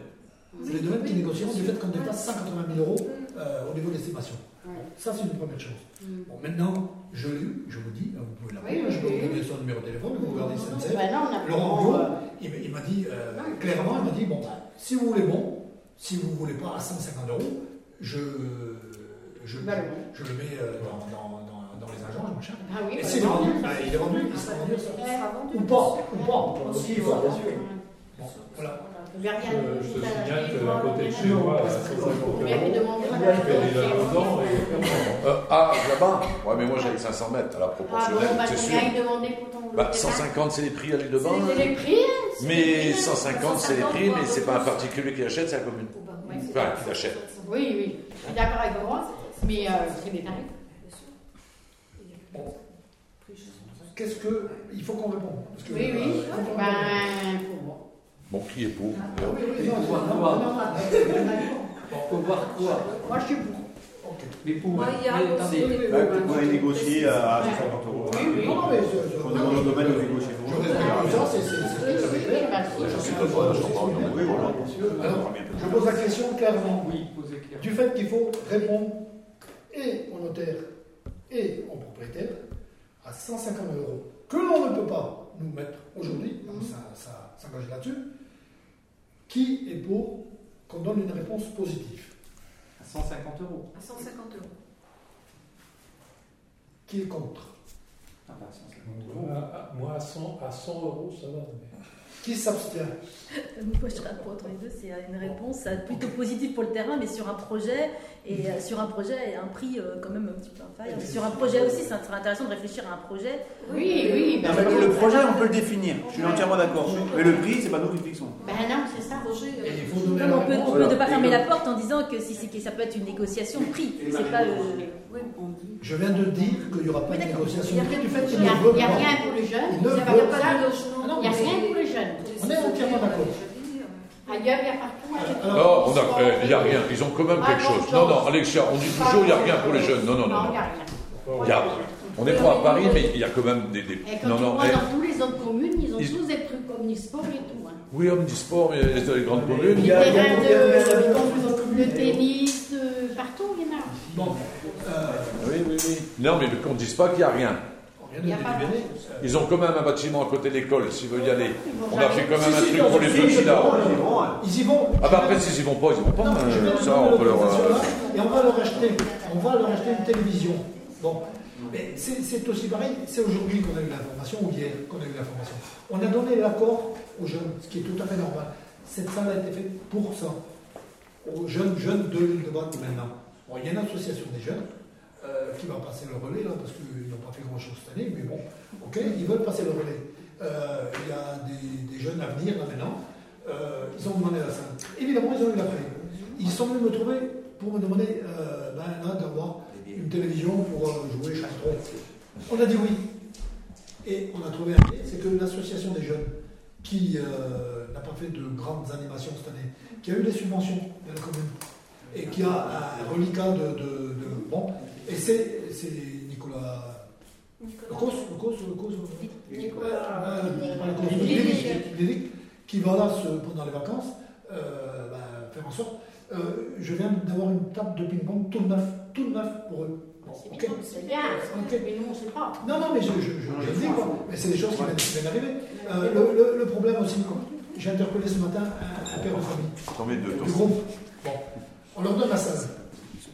[SPEAKER 1] C'est les domaines qui négocieront du fait qu'on dépasse 180 000 euros euh, au niveau de l'estimation.
[SPEAKER 3] Ouais.
[SPEAKER 1] Ça, c'est une première chose.
[SPEAKER 3] Mm.
[SPEAKER 1] Bon, maintenant, je l'ai eu, je vous dis, vous pouvez l'appeler,
[SPEAKER 3] Oui,
[SPEAKER 1] je peux
[SPEAKER 3] oui,
[SPEAKER 1] vous donner son numéro de téléphone, vous regardez SNCF.
[SPEAKER 3] Ben non, on a
[SPEAKER 1] Laurent
[SPEAKER 3] euh,
[SPEAKER 1] il, m'a dit, euh,
[SPEAKER 3] Non.
[SPEAKER 1] clairement, il m'a dit, bon, bah, si vous voulez bon, si vous ne voulez pas à 150 euros, je, je, je le mets euh, dans, dans, dans, dans les agences, machin.
[SPEAKER 3] Ah oui,
[SPEAKER 1] Et
[SPEAKER 3] bah,
[SPEAKER 1] s'il est
[SPEAKER 3] non,
[SPEAKER 1] vendu,
[SPEAKER 3] ça,
[SPEAKER 1] bah,
[SPEAKER 3] c'est-
[SPEAKER 1] il est vendu, il sera vendu. ça.
[SPEAKER 9] Vendu.
[SPEAKER 1] Ou pas, ou pas.
[SPEAKER 8] Aussi, il faut, bien sûr.
[SPEAKER 1] Bon, voilà.
[SPEAKER 3] Je vais rien
[SPEAKER 7] Euh, je te signale
[SPEAKER 3] je
[SPEAKER 7] que
[SPEAKER 3] vais
[SPEAKER 7] à côté de chez moi, à
[SPEAKER 3] Je
[SPEAKER 7] 150
[SPEAKER 3] vais lui
[SPEAKER 7] euros,
[SPEAKER 3] demander
[SPEAKER 7] je
[SPEAKER 3] madame.
[SPEAKER 7] fais déjà deux ans et
[SPEAKER 4] Euh, ah, là-bas Ouais, mais moi j'avais 500 mètres à la
[SPEAKER 3] Ah bon,
[SPEAKER 4] proportionnelle,
[SPEAKER 3] bah
[SPEAKER 4] c'est sûr.
[SPEAKER 3] pour
[SPEAKER 4] Bah,
[SPEAKER 3] terrain
[SPEAKER 4] 150, c'est les prix à l'île de Bain.
[SPEAKER 3] C'est les prix, hein, c'est les
[SPEAKER 4] Mais
[SPEAKER 3] prix, hein.
[SPEAKER 4] 150, c'est les prix, mais c'est pas un particulier qui achète, c'est la commune.
[SPEAKER 3] C'est
[SPEAKER 4] Enfin, qui l'achète.
[SPEAKER 3] Oui, oui, je suis d'accord avec moi, mais euh, c'est des tarifs.
[SPEAKER 1] Qu'est-ce que. Il faut qu'on réponde. Parce que,
[SPEAKER 3] Oui, oui,
[SPEAKER 1] euh,
[SPEAKER 3] ben, pour moi.
[SPEAKER 4] Bon, qui est pour
[SPEAKER 1] Ah oui, oui, non,
[SPEAKER 2] Pour
[SPEAKER 1] non,
[SPEAKER 2] voir
[SPEAKER 1] non, non, non,
[SPEAKER 2] Faut voir quoi
[SPEAKER 3] Moi, je suis pour.
[SPEAKER 2] Mais pour.
[SPEAKER 9] Moi, il y a
[SPEAKER 2] mais attendez,
[SPEAKER 5] négocier à 150 euros.
[SPEAKER 3] Oui, oui.
[SPEAKER 1] Non, mais je- je-
[SPEAKER 5] On demande au domaine de négocier.
[SPEAKER 1] Ça,
[SPEAKER 3] si.
[SPEAKER 1] Je pose la question clairement.
[SPEAKER 2] Oui, posez clair.
[SPEAKER 1] Du fait qu'il faut répondre et au notaire et au propriétaire à 150 euros, que l'on ne peut pas nous mettre aujourd'hui, donc ça, ça s'engage là-dessus, qui est pour qu'on donne une réponse positive
[SPEAKER 2] À 150 euros.
[SPEAKER 9] À 150 euros.
[SPEAKER 1] Qui est contre?
[SPEAKER 2] Ah bah, 150 euros.
[SPEAKER 7] Moi, à- moi, à 100, à 100 euros, ça va. mais-
[SPEAKER 1] Qui s'abstient
[SPEAKER 6] Moi, je réponds entre les deux, c'est une réponse euh, plutôt positive pour le terrain, mais sur un projet, et euh, sur un projet, et un prix euh, quand même un petit peu inférieur. Sur un projet aussi, ça serait intéressant de réfléchir à un projet.
[SPEAKER 3] Oui, oui,
[SPEAKER 5] Non, mais le projet, on peut le définir. Je suis entièrement d'accord. Mais le prix, c'est pas nous qui le fixons.
[SPEAKER 3] ben non, c'est ça.
[SPEAKER 9] Projet,
[SPEAKER 6] Non, on peut, on peut
[SPEAKER 5] voilà.
[SPEAKER 6] ne pas fermer la porte en disant que si que ça peut être une négociation de prix. C'est pas le.
[SPEAKER 9] oui, on dit.
[SPEAKER 1] Je viens de dire qu'il n'y aura pas
[SPEAKER 6] Oui,
[SPEAKER 1] de négociation prix du fait
[SPEAKER 3] Il n'y
[SPEAKER 1] ne
[SPEAKER 3] a, rien pour les jeunes.
[SPEAKER 1] Il
[SPEAKER 9] n'y a
[SPEAKER 1] veut
[SPEAKER 9] pas
[SPEAKER 3] ça.
[SPEAKER 9] de logement.
[SPEAKER 1] Non,
[SPEAKER 3] Il n'y a
[SPEAKER 1] mais
[SPEAKER 3] rien pour les jeunes.
[SPEAKER 1] Est entièrement d'accord.
[SPEAKER 3] Ailleurs, il y a partout. hein,
[SPEAKER 1] Alors,
[SPEAKER 4] Non, on
[SPEAKER 3] trouvé
[SPEAKER 4] a, euh, il n'y a rien. Ils ont quand même
[SPEAKER 3] Ah,
[SPEAKER 4] quelque chose. Non, non. Alexia, on dit toujours il n'y a rien pour les jeunes. Non, non, non.
[SPEAKER 3] Il n'y a rien.
[SPEAKER 4] Il y a- on n'est pas à Paris, mais il y a quand même des. des-
[SPEAKER 3] Et quand
[SPEAKER 4] Non,
[SPEAKER 3] tu
[SPEAKER 4] non.
[SPEAKER 3] vois
[SPEAKER 4] eh,
[SPEAKER 3] dans tous les autres communes, ils ont
[SPEAKER 4] Ils-
[SPEAKER 3] tous des trucs omnisports et tout. Hein.
[SPEAKER 4] Oui, sport, mais les, les grandes
[SPEAKER 8] Mais-
[SPEAKER 4] communes.
[SPEAKER 8] Il y a-
[SPEAKER 3] de-
[SPEAKER 8] dans
[SPEAKER 3] Le tennis, euh, partout, il y en a.
[SPEAKER 1] Bon, euh,
[SPEAKER 4] Oui, oui, oui. Non, mais qu'on ne dise pas qu'il n'y a rien.
[SPEAKER 1] Rien
[SPEAKER 3] Il y
[SPEAKER 1] de
[SPEAKER 3] a pas
[SPEAKER 1] délibéré.
[SPEAKER 4] Ils ont quand même un bâtiment à côté de l'école, s'ils veulent y aller. On a fait quand même un truc pour les petits là.
[SPEAKER 5] Ils vont, hein.
[SPEAKER 1] Ils y vont.
[SPEAKER 4] Ah bah après, s'ils y vont pas, ils y vont pas.
[SPEAKER 1] Non, je vais leur
[SPEAKER 4] Ça, on peut leur.
[SPEAKER 1] l'autorisation,
[SPEAKER 4] euh,
[SPEAKER 1] là, Et on va leur acheter, on va leur acheter une télévision. Bon, mais c'est aussi pareil, c'est aujourd'hui qu'on a eu l'information, ou hier qu'on a eu l'information. On a donné l'accord aux jeunes, ce qui est tout à fait normal. Cette salle a été faite pour ça, aux jeunes, jeunes de l'île de Batte maintenant. Bon, il y a une association des jeunes euh, qui va passer le relais là, parce qu'ils n'ont pas fait grand-chose cette année, mais bon, ok, ils veulent passer le relais. Euh, Il y a des, jeunes à venir là maintenant. Euh, ils ont demandé la salle. Évidemment, ils ont eu la paix. Ils sont venus me trouver pour me demander ben, d'avoir une télévision pour jouer soir. On a dit oui. Et on a trouvé un c'est que l'association des jeunes, qui n'a pas fait de grandes animations cette année, qui a eu des subventions de la commune, et qui a un reliquat de. de- de- bon, et c'est c'est Nicolas. Le cause, le cause, le cause.
[SPEAKER 3] Nicolas.
[SPEAKER 1] Euh.
[SPEAKER 3] Lévy,
[SPEAKER 1] Lévy, qui va là pendant les vacances euh, ben, faire en sorte. euh, je viens d'avoir une table de ping-pong tout neuf, tout neuf pour eux. Bon,
[SPEAKER 3] C'est bien, c'est bien.
[SPEAKER 1] Ok.
[SPEAKER 3] Mais nous, on ne sait pas.
[SPEAKER 1] Non, non, mais je, je, je, je le dis quoi. Mais c'est des choses qui viennent, d'arriver. Euh, le, le- le problème aussi, j'ai interpellé ce matin un, un père de famille du groupe. Bon, on leur donne la salle.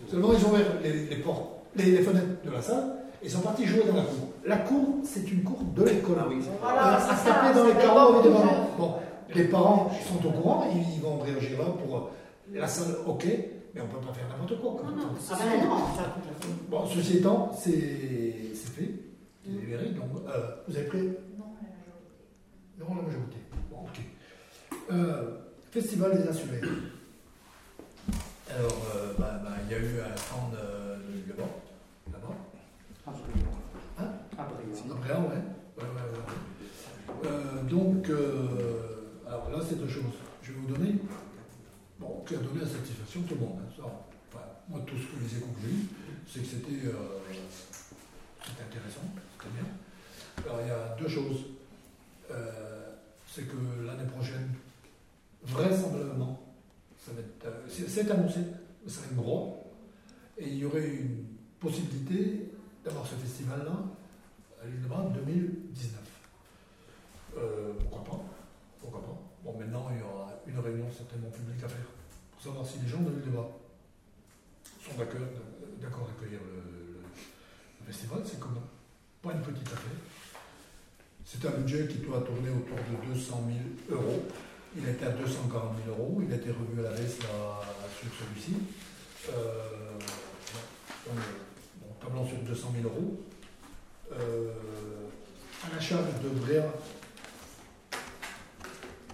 [SPEAKER 1] Seulement, ils ont ouvert les, les portes, les, les fenêtres de la salle, et ils sont partis jouer dans la cour. La cour, c'est une cour de l'école.
[SPEAKER 3] Voilà,
[SPEAKER 1] Euh,
[SPEAKER 3] c'est
[SPEAKER 1] à
[SPEAKER 3] ça,
[SPEAKER 1] taper dans les carreaux avec des ballons. Bon, les parents sont au courant, ils, ils vont réagir là pour euh, la salle, ok, mais on ne peut pas faire n'importe quoi.
[SPEAKER 3] Non, non,
[SPEAKER 1] Ça,
[SPEAKER 3] ah ben non, ça coûte la fin.
[SPEAKER 1] Bon, ceci étant, c'est fait, c'est libéré, donc euh, vous avez pris?
[SPEAKER 3] Non, la majorité.
[SPEAKER 1] non, la majorité. Bon, ok. Euh, Festival des Insulaires. Alors, euh, bah, bah, il y a eu un stand euh, de. Hein Bréant, ouais. Ouais, ouais, ouais. Euh, donc, euh, alors là, c'est deux choses. Je vais vous donner, bon, qui a donné la satisfaction de tout le monde. Enfin, moi, tout ce que j'ai eu, c'est que c'était euh, c'était intéressant, c'était bien. Alors, il y a deux choses. C'est que l'année prochaine, vraisemblablement, c'est c'est annoncé, ça va être gros, et il y aurait une possibilité d'avoir ce festival-là à l'île de Bain 2019. Euh, pourquoi pas Pourquoi pas Bon, maintenant, il y aura une réunion certainement publique à faire pour savoir si les gens de l'île de Bain sont d'accord d'accueillir le, le- festival. C'est comme pas une petite affaire. C'est un budget qui doit tourner autour de 200 000 euros. Il était à 240 000 euros. Il a été revu à la baisse là, sur celui-ci. Euh, bon, bon, tablant sur 200 000 euros. Euh, à la charge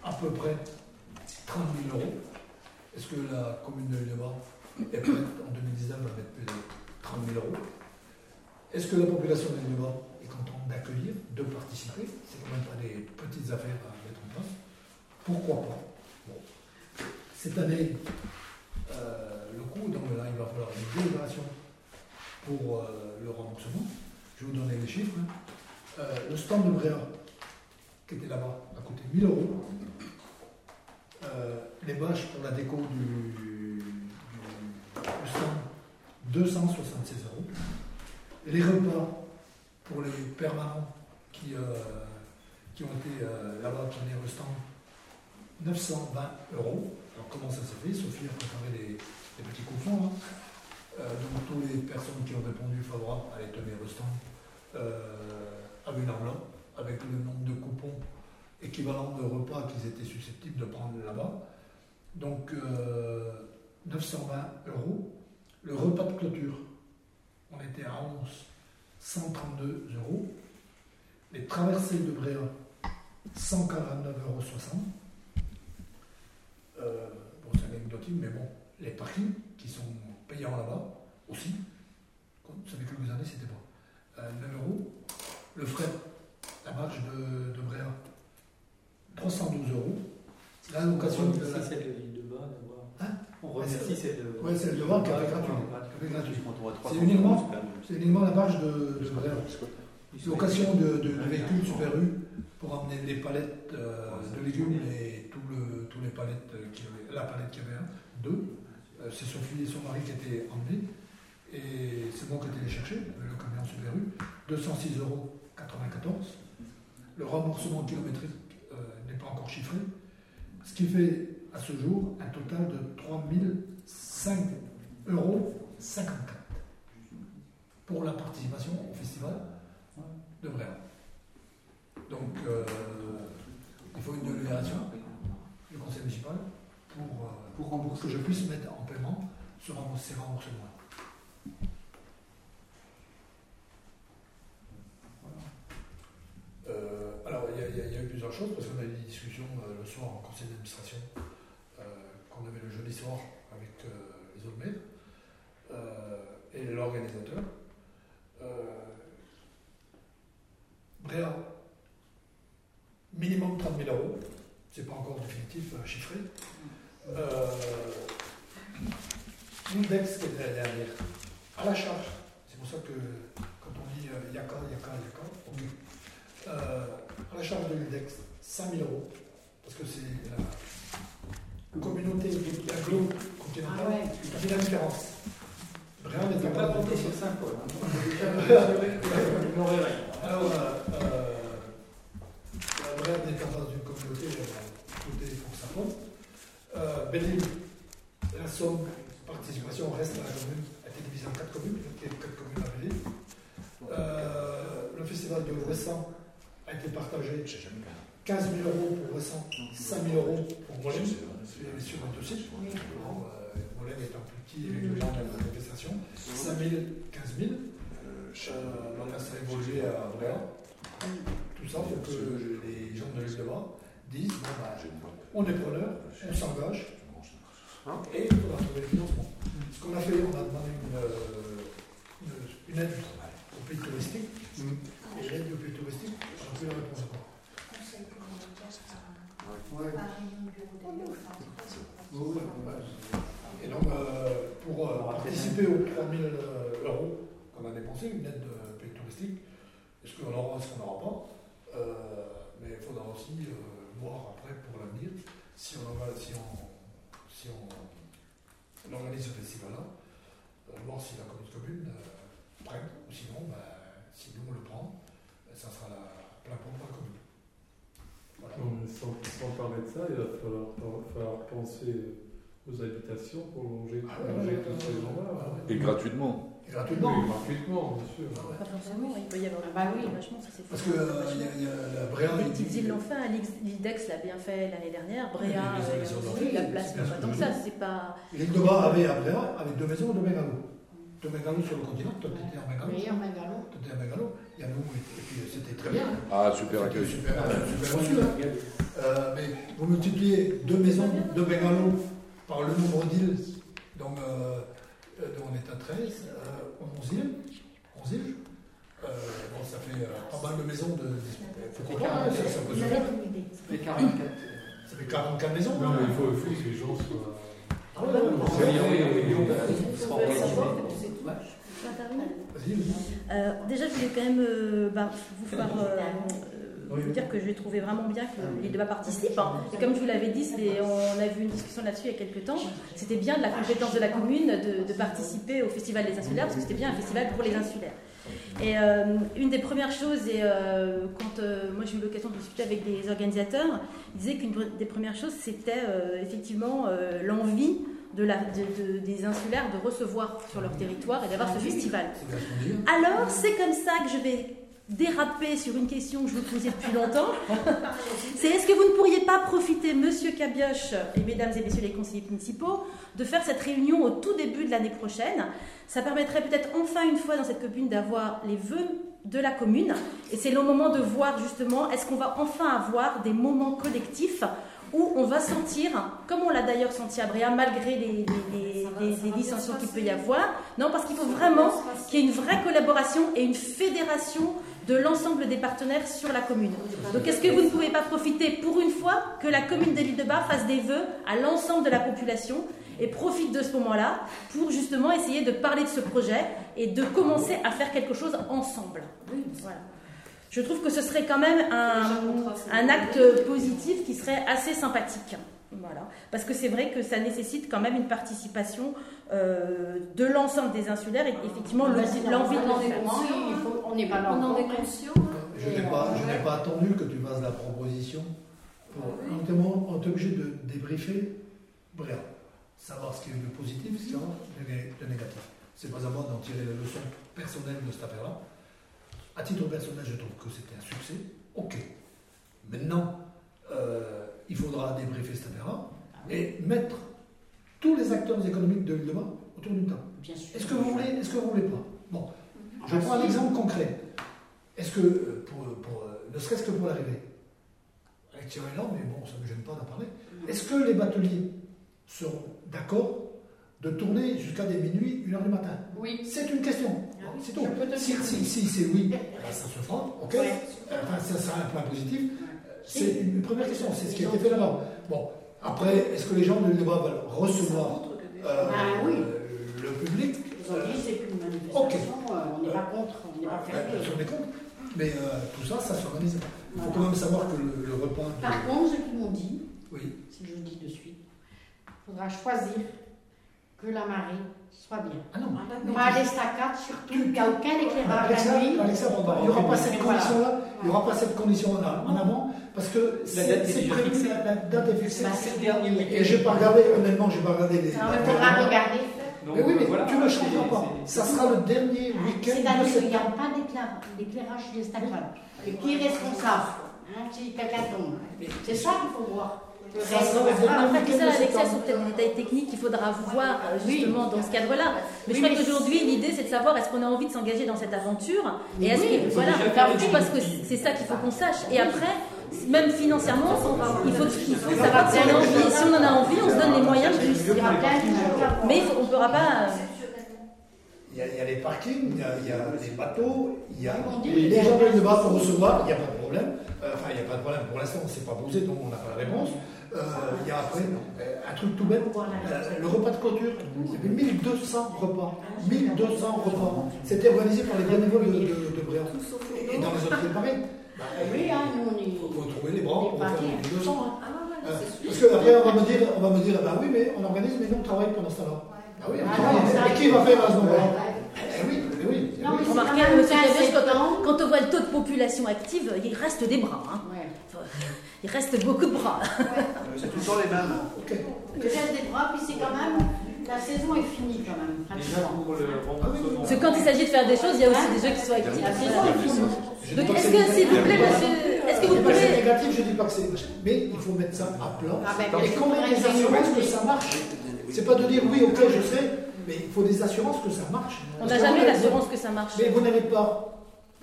[SPEAKER 1] à peu près 30 000 euros. Est-ce que la commune de Lille est prête en 2019 à mettre plus de 30 000 euros? Est-ce que la population de Lille est contente d'accueillir, de participer? C'est quand même pas des petites affaires à mettre en place. Pourquoi pas? Bon. Cette année, euh, le coût, donc là, il va falloir une délibération pour euh, le remboursement. Je vais vous donner les chiffres. hein. Euh, le stand de Bréa, qui était là-bas, a coûté 1000 euros. Euh, les bâches pour la déco du, stand, 276 euros. Les repas pour les permanents qui, qui ont été là-bas, qui venaient au stand, 920 euros. Alors comment ça s'est fait? Sophie a préparé des petits coupons. hein. Euh, donc toutes les personnes qui ont répondu favorable les tenir au stand euh, avaient une enveloppe avec le nombre de coupons équivalent de repas qu'ils étaient susceptibles de prendre là-bas. Donc euh, 920 euros. Le repas de clôture, on était à 11, 132 euros. Les traversées de Bréa, 149,60 euros. Euh, bon, c'est anecdotique, mais bon, les parkings qui sont payants là-bas aussi. Comme ça fait quelques années, c'était pas. Euh, 9 euros. Le frais, la marge de, de Bréa, 312 euros. La location de la.
[SPEAKER 2] C'est celle de l'île de Bas d'abord.
[SPEAKER 1] Hein
[SPEAKER 2] On remercie celle de.
[SPEAKER 1] Ouais, celle de Bas qui a fait gratuit.
[SPEAKER 2] gratuit.
[SPEAKER 1] Qui a fait gratuit.
[SPEAKER 5] On trouve à 300
[SPEAKER 1] C'est uniquement- uniquement la marge de, de Bréa. Location de, de, de véhicules Super U pour emmener des palettes euh, de légumes et tout le, tous les palettes euh, qui avaient, la palette qui avait un, deux. Euh, c'est Sophie et son mari qui étaient emmenés et c'est moi qui étais les chercher le camion Super U. 206,90 euros. 94. Le remboursement kilométrique euh, n'est pas encore chiffré, ce qui fait à ce jour un total de 3005 euros 54 pour la participation au festival de Bréal. Donc, euh, il faut une délibération du conseil municipal pour,
[SPEAKER 2] Pour rembourser.
[SPEAKER 1] que je puisse mettre en paiement ce rembours- ces remboursements. Euh, alors, il y, a- eu plusieurs choses, parce qu'on a eu des discussions euh, le soir en conseil d'administration, euh, qu'on avait le jeudi soir avec les euh, et l'organisateur. Bréa, minimum 30 000 euros, c'est pas encore définitif, chiffré. Euh, L'index qui est derrière, à la charge, c'est pour ça que quand on dit euh, Yaka, Yaka, Yaka, ok. Euh, à la charge de l'index, 5 000 euros, parce que c'est la communauté aglo continentale
[SPEAKER 3] Ah ouais.
[SPEAKER 1] qui fait la différence. Rien
[SPEAKER 2] On
[SPEAKER 1] n'est
[SPEAKER 2] pas
[SPEAKER 1] de
[SPEAKER 2] sur 5 fois.
[SPEAKER 1] Alors, euh, euh, la Brève n'est pas dans une communauté, euh, côté pour sa faute. Euh, la somme, participation reste à la commune, a été divisée en quatre communes, il y a quatre communes à. Euh, le festival de Ouessant a été partagé 15 000 euros pour Ouessant, 5 000 euros pour Molène, c'est sur un dossier. Euh, Molène étant plus petit avec le genre de la manifestation, 5 000, 15 000. Euh, donc là, ça a évolué à Bréa. Tout ça pour que les gens de l'île de Bas disent bon, bah, on est preneur, on s'engage, et il faudra trouver le financement. Ce qu'on a fait, on a demandé une, euh, une- une aide au pays touristique, et l'aide au pays touristique, on plus la réponse encore. Et donc, euh, pour euh, participer aux 3000 euh, euros qu'on a dépensé, une aide de pays touristique, est-ce qu'on aura, est-ce qu'on n'aura pas Euh, Mais il faudra aussi euh, voir après pour l'avenir si on, en- si on, si on, on organise ce festival-là, euh, voir si la commune commune euh, prenne, ou sinon, bah, si nous on le prend, ça sera la, plein pour la commune. Voilà.
[SPEAKER 7] Non, mais sans, sans parler de ça, il va falloir, falloir penser aux habitations pour loger,
[SPEAKER 1] Ah ouais, ouais,
[SPEAKER 7] ces gens-là.
[SPEAKER 4] Et gratuitement.
[SPEAKER 1] Gratuitement.
[SPEAKER 7] Oui, gratuitement, bien sûr.
[SPEAKER 1] Ah ouais.
[SPEAKER 6] Pas forcément, il peut y avoir
[SPEAKER 3] Bah oui.
[SPEAKER 6] vachement, ça c'est
[SPEAKER 1] Parce que euh, il y, a- y a la Bréa.
[SPEAKER 6] Les
[SPEAKER 1] il-
[SPEAKER 6] petites îles l'ont fait, Lix- l'Idex l'a bien fait l'année dernière,
[SPEAKER 1] Oui,
[SPEAKER 6] Bréa,
[SPEAKER 1] maisons,
[SPEAKER 6] euh, la place pas
[SPEAKER 1] ce
[SPEAKER 6] tant
[SPEAKER 1] que
[SPEAKER 6] ça, c'est pas...
[SPEAKER 1] L'île de Bas avait à Bréa, avec deux maisons de bungalows. Deux bungalows sur le continent, toi tu étais en bungalow.
[SPEAKER 3] Meilleur Magalo.
[SPEAKER 1] Toi tu étais en bungalow. Il y a nous, et et puis euh, c'était très bien.
[SPEAKER 4] Ah, super accueil.
[SPEAKER 1] Super, super reçu. hein. Euh, mais vous multipliez deux maisons, deux bungalows par le nombre d'îles, donc euh, donc on est à 13, euh, 11 îles. 11 îles. Euh, bon, ça fait euh, pas mal de maisons de. Faut qu'on parle, hein, ça, ça peut se faire.
[SPEAKER 2] Les 44.
[SPEAKER 1] Ça fait 44 maisons.
[SPEAKER 7] Non, mais il faut, il faut que les gens soient.
[SPEAKER 1] Ah ouais, Vas-y,
[SPEAKER 6] déjà, je voulais quand même euh, bah, vous faire euh,
[SPEAKER 1] Oui.
[SPEAKER 6] dire que je trouvais vraiment bien que l'île de Bas participe. hein. Et comme je vous l'avais dit, on a vu une discussion là-dessus il y a quelques temps. C'était bien de la compétence de la commune de, de participer au Festival des Insulaires, parce que c'était bien un festival pour les insulaires. Et euh, une des premières choses, et euh, quand euh, moi j'ai eu l'occasion de discuter avec des organisateurs, ils disaient qu'une des premières choses, c'était effectivement l'envie de la, de- de- des insulaires de recevoir sur leur territoire et d'avoir ce festival. Alors, c'est comme ça que je vais déraper sur une question que je vous posais depuis longtemps. C'est est-ce que vous ne pourriez pas profiter, monsieur Cabioche et mesdames et messieurs les conseillers municipaux, de faire cette réunion au tout début de l'année prochaine? Ça permettrait peut-être enfin une fois dans cette commune d'avoir les vœux de la commune. Et c'est le moment de voir justement, est-ce qu'on va enfin avoir des moments collectifs où on va sentir, comme on l'a d'ailleurs senti à Bréa, malgré les, les- les- les- les dissensions qu'il peut y avoir, non, parce qu'il faut vraiment qu'il y ait une vraie collaboration et une fédération de l'ensemble des partenaires sur la commune. Donc est-ce que vous ne pouvez pas profiter pour une fois que la commune de l'île de Bar fasse des vœux à l'ensemble de la population et profite de ce moment-là pour justement essayer de parler de ce projet et de commencer à faire quelque chose ensemble? Voilà. Je trouve que ce serait quand même un, un acte positif qui serait assez sympathique. Voilà. Parce que c'est vrai que ça nécessite quand même une participation euh, de l'ensemble des insulaires et effectivement l'envie l'envie de
[SPEAKER 3] On
[SPEAKER 6] le
[SPEAKER 3] en est
[SPEAKER 6] faire.
[SPEAKER 3] conscient, il faut- on n'est pas là
[SPEAKER 9] hein.
[SPEAKER 1] Je n'ai pas, je pas attendu que tu fasses la proposition. Pour, on est obligé de débriefer, bref, savoir ce qui est le positif, ce qui est le né- le négatif. C'est pas à moi d'en tirer les leçons personnelles de cette affaire-là. À titre personnel, je trouve que c'était un succès. Ok. Maintenant, euh, il faudra débriefer cette affaire-là et mettre tous les acteurs économiques de l'île de Bas autour d'une table.
[SPEAKER 3] Bien sûr.
[SPEAKER 1] Est-ce que vous voulez, est-ce que vous voulez pas? Bon, je prends un exemple concret. Est-ce que, euh, pour, pour, euh, ne serait-ce que pour l'arrivée, avec Thierry là, mais bon, ça ne me gêne pas d'en parler, est-ce que les bateliers seront d'accord de tourner jusqu'à des minuit, 1h du matin?
[SPEAKER 3] Oui.
[SPEAKER 1] C'est une question.
[SPEAKER 3] Ah oui,
[SPEAKER 1] C'est tout. Si, si- si c'est oui, ben, ça se fera, ok?
[SPEAKER 3] Ouais.
[SPEAKER 1] Enfin, ça sera un point positif. C'est une première question, c'est ce qui a été fait là-bas. Bon, après, est-ce que les gens de l'île de Bas veulent recevoir euh,
[SPEAKER 3] Ah oui.
[SPEAKER 1] le public?
[SPEAKER 3] Ils ont dit c'est qu'une manifestation,
[SPEAKER 1] Ok.
[SPEAKER 3] euh, on n'est pas contre, on n'est pas fermé.
[SPEAKER 1] sûr, des comptes. Mais euh, tout ça, ça s'organise. Il faut
[SPEAKER 3] Voilà.
[SPEAKER 1] quand même savoir que le, le repas. de-
[SPEAKER 3] Par contre, ce qu'ils m'ont dit,
[SPEAKER 1] Oui.
[SPEAKER 3] si je le dis de suite, il faudra choisir que la marée soit bien.
[SPEAKER 1] Ah non.
[SPEAKER 3] Pas l'estacade, surtout, il n'y a aucun éclairage
[SPEAKER 1] Alexa,
[SPEAKER 3] la nuit.
[SPEAKER 1] Alexa, bon, bah, il n'y aura pas cette
[SPEAKER 3] Voilà.
[SPEAKER 1] condition-là. Il n'y aura pas cette condition en, en avant parce que c'est
[SPEAKER 2] date est
[SPEAKER 1] prévu.
[SPEAKER 2] fixée.
[SPEAKER 1] La, la date est fixée.
[SPEAKER 3] Bah,
[SPEAKER 2] C'est le dernier week-end.
[SPEAKER 1] Et j'ai pas regardé, honnêtement, j'ai pas regardé les.
[SPEAKER 3] Alors, il faudra regarder.
[SPEAKER 1] Mais oui, mais
[SPEAKER 2] euh, voilà,
[SPEAKER 1] tu ne
[SPEAKER 2] c'est-
[SPEAKER 1] changeras pas. Ça sera le dernier week-end de
[SPEAKER 3] C'est-à-dire qu'il n'y a pas d'éclair- d'éclairage sur l'estacade. Et qui est responsable hein, Si quelqu'un tombe. C'est ça qu'il faut voir.
[SPEAKER 1] Ça
[SPEAKER 3] verra.
[SPEAKER 1] dernier
[SPEAKER 6] Après tout ça,
[SPEAKER 1] week-end
[SPEAKER 6] Alexia, sont peut-être des détails techniques qu'il faudra voir euh,
[SPEAKER 3] Oui.
[SPEAKER 6] justement dans ce cadre-là. Mais
[SPEAKER 3] Oui,
[SPEAKER 6] je crois
[SPEAKER 3] mais
[SPEAKER 6] qu'aujourd'hui, l'idée, c'est de savoir est-ce qu'on a envie de s'engager dans cette aventure? Et est-ce
[SPEAKER 3] Oui,
[SPEAKER 6] que voilà, je
[SPEAKER 2] des
[SPEAKER 6] pense que c'est ça qu'il faut qu'on sache. Et après, même financièrement, il faut, il faut savoir si on a envie. Si on en a envie, on se donne les moyens de réussir. Mais on ne pourra pas. euh,
[SPEAKER 1] Il y, a, il y a les parkings, il y a, il y a les bateaux, il y a les gens
[SPEAKER 3] plein
[SPEAKER 1] de
[SPEAKER 3] de
[SPEAKER 1] bas pour recevoir, il n'y a pas de problème. Euh, enfin, il n'y a pas de problème. Pour l'instant, on ne s'est pas posé, donc on n'a pas la réponse. Euh, il y a après un truc tout bête, le repas de clôture. Il y avait 1200 repas. 1200 repas. C'était organisé par les bénévoles de, de, de Bréant. Et dans les autres pareil. Bah,
[SPEAKER 3] Oui, hein, nous, on est.
[SPEAKER 1] Il faut trouver les bras pour faire
[SPEAKER 3] Les
[SPEAKER 1] les 1200. hein.
[SPEAKER 9] Ah ouais,
[SPEAKER 1] Euh,
[SPEAKER 9] c'est
[SPEAKER 1] Parce
[SPEAKER 9] sûr.
[SPEAKER 1] qu'après, on va me dire, on va me dire, bah oui, mais on organise, mais nous, on travaille pendant ce temps-là. Ah oui, on
[SPEAKER 3] Ah
[SPEAKER 1] qui va faire à ce moment-là Eh oui, eh oui. eh
[SPEAKER 3] Non,
[SPEAKER 1] oui.
[SPEAKER 3] mais c'est
[SPEAKER 6] Remarquez,
[SPEAKER 3] quand même
[SPEAKER 6] monsieur Gabius,
[SPEAKER 3] 15 ans.
[SPEAKER 6] quand, quand on voit le taux de population active, il reste des bras. hein.
[SPEAKER 3] Ouais.
[SPEAKER 6] Il reste beaucoup de bras.
[SPEAKER 5] C'est tout le temps les mêmes.
[SPEAKER 1] Ok.
[SPEAKER 3] Il reste des bras, puis c'est quand même. La saison est finie quand même.
[SPEAKER 2] Déjà
[SPEAKER 3] pratiquement.
[SPEAKER 2] pour le remboursement.
[SPEAKER 6] Parce que quand il s'agit de faire des choses, il y a aussi des gens qui sont actifs.
[SPEAKER 3] La saison est finie.
[SPEAKER 1] Je dis
[SPEAKER 6] Donc, est-ce que, s'il vous plaît, monsieur, est-ce que
[SPEAKER 1] Je
[SPEAKER 6] vous
[SPEAKER 1] dis pas que c'est
[SPEAKER 6] pouvez.
[SPEAKER 1] négatif, je dis pas que c'est. Mais il faut mettre ça à plat.
[SPEAKER 3] Ah,
[SPEAKER 1] Et qu'on ait des assurances que ça marche. C'est pas de dire oui, ok, je sais, mais il faut des assurances que ça marche.
[SPEAKER 6] On n'a jamais l'assurance que ça marche.
[SPEAKER 1] Mais vous n'avez pas.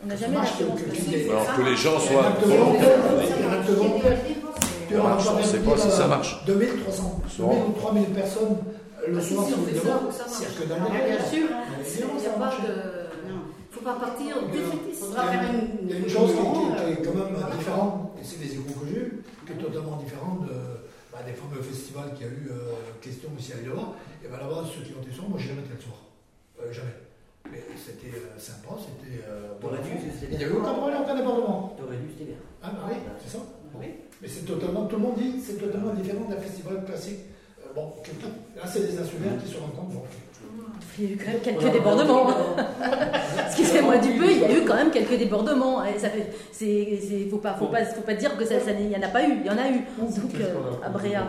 [SPEAKER 6] On n'a jamais l'assurance
[SPEAKER 1] que-
[SPEAKER 6] ça marche.
[SPEAKER 4] Alors que les gens soient
[SPEAKER 1] acte volontaire. Il y a un acte volontaire. Tu
[SPEAKER 4] Ça
[SPEAKER 1] vas
[SPEAKER 4] marche,
[SPEAKER 1] pas
[SPEAKER 4] on
[SPEAKER 1] faire
[SPEAKER 4] sait
[SPEAKER 1] venir,
[SPEAKER 4] pas si ça
[SPEAKER 1] euh,
[SPEAKER 4] marche.
[SPEAKER 1] 2300, 2000 ou 3000 personnes le
[SPEAKER 9] Ah,
[SPEAKER 1] soir
[SPEAKER 9] si, on
[SPEAKER 1] le
[SPEAKER 9] fait ça, ça marche.
[SPEAKER 1] C'est que
[SPEAKER 3] Ah, bien sûr.
[SPEAKER 1] Sinon,
[SPEAKER 9] Il a pas de. Faut pas partir
[SPEAKER 1] euh,
[SPEAKER 9] défaitiste.
[SPEAKER 3] Faudra faire une.
[SPEAKER 1] Il y a une chose qui, qui-
[SPEAKER 3] réunion,
[SPEAKER 1] qui est
[SPEAKER 3] euh,
[SPEAKER 1] quand même différente, et c'est les échos que j'ai eus, qui est totalement différente de, bah, des fameux festivals qu'il y a eu euh, question ici à Lille. Et bien là-bas, ceux qui ont été soirs, moi j'ai jamais été le soir. Euh, jamais. Mais c'était euh, sympa, c'était. Euh, bon
[SPEAKER 8] T'aurais dû,
[SPEAKER 1] enfant.
[SPEAKER 8] c'était
[SPEAKER 1] Il n'y
[SPEAKER 8] bien.
[SPEAKER 1] avait aucun problème, aucun débordement.
[SPEAKER 8] T'aurais dû, c'était bien.
[SPEAKER 1] Ah bah oui, c'est ça.
[SPEAKER 3] Oui.
[SPEAKER 1] Mais c'est totalement, tout le monde dit, c'est totalement différent d'un festival classique. Euh, bon, là c'est des insulaires qui se rencontrent. Bon.
[SPEAKER 6] Il y a eu quand même quelques débordements. Excusez-moi du peu, il y a eu quand même quelques débordements. Fait, c'est, c'est- faut pas, faut pas, faut pas dire que ça, ça- il y en a pas eu. Il y en a eu. Donc euh, à Bréa,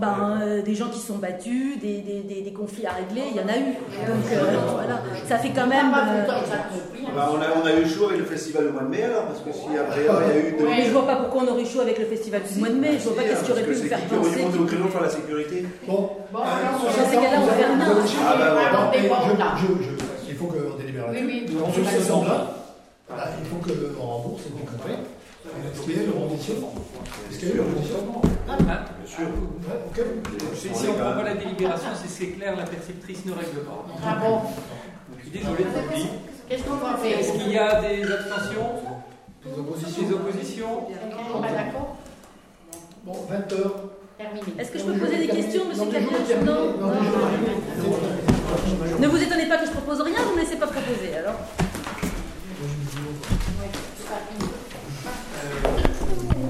[SPEAKER 6] ben euh, des gens qui se sont battus, des, des, des, des conflits à régler, il y en a eu. Donc euh, voilà, ça fait quand même. euh,
[SPEAKER 3] hein.
[SPEAKER 5] Bah, on, a, on a eu chaud avec le festival au mois de mai alors, parce que si après il y a eu de.
[SPEAKER 6] mais je vois pas pourquoi on aurait chaud avec le festival du mois de mai. Je vois pas qu'est-ce qui aurait pu
[SPEAKER 5] Parce
[SPEAKER 6] nous
[SPEAKER 5] que
[SPEAKER 6] faire
[SPEAKER 5] c'est qui qui aurait
[SPEAKER 6] penser.
[SPEAKER 5] au créneau faire la sécurité
[SPEAKER 1] Bon,
[SPEAKER 3] Bon, alors,
[SPEAKER 1] sur
[SPEAKER 3] dans
[SPEAKER 1] ce
[SPEAKER 6] ces cas-là, on fait rien.
[SPEAKER 5] Ah, bah,
[SPEAKER 1] Il faut qu'on délibère
[SPEAKER 3] Oui,
[SPEAKER 1] là-dessus.
[SPEAKER 3] oui.
[SPEAKER 1] Donc, sur ce temps-là, voilà, il faut que on rembourse et qu'on comprenne. Est-ce qu'il y a le renditionnement Est-ce qu'il y a eu le renditionnement
[SPEAKER 2] ah, ah.
[SPEAKER 5] Bien sûr.
[SPEAKER 1] Ah,
[SPEAKER 2] si on ne prend pas la délibération, si c'est clair, la perceptrice ne règle pas.
[SPEAKER 3] Ah bon
[SPEAKER 2] désolé
[SPEAKER 3] Qu'est-ce qu'on va faire
[SPEAKER 2] Est-ce qu'il y a des abstentions
[SPEAKER 1] Des oppositions.
[SPEAKER 2] Des oppositions
[SPEAKER 3] Pas d'accord
[SPEAKER 1] Bon, 20 heures.
[SPEAKER 6] Est-ce que je peux poser des questions, monsieur Cabillon
[SPEAKER 1] Non. Ne vous
[SPEAKER 6] étonnez
[SPEAKER 1] pas
[SPEAKER 6] que
[SPEAKER 1] je propose rien,
[SPEAKER 6] vous
[SPEAKER 1] ne me laissez pas proposer alors.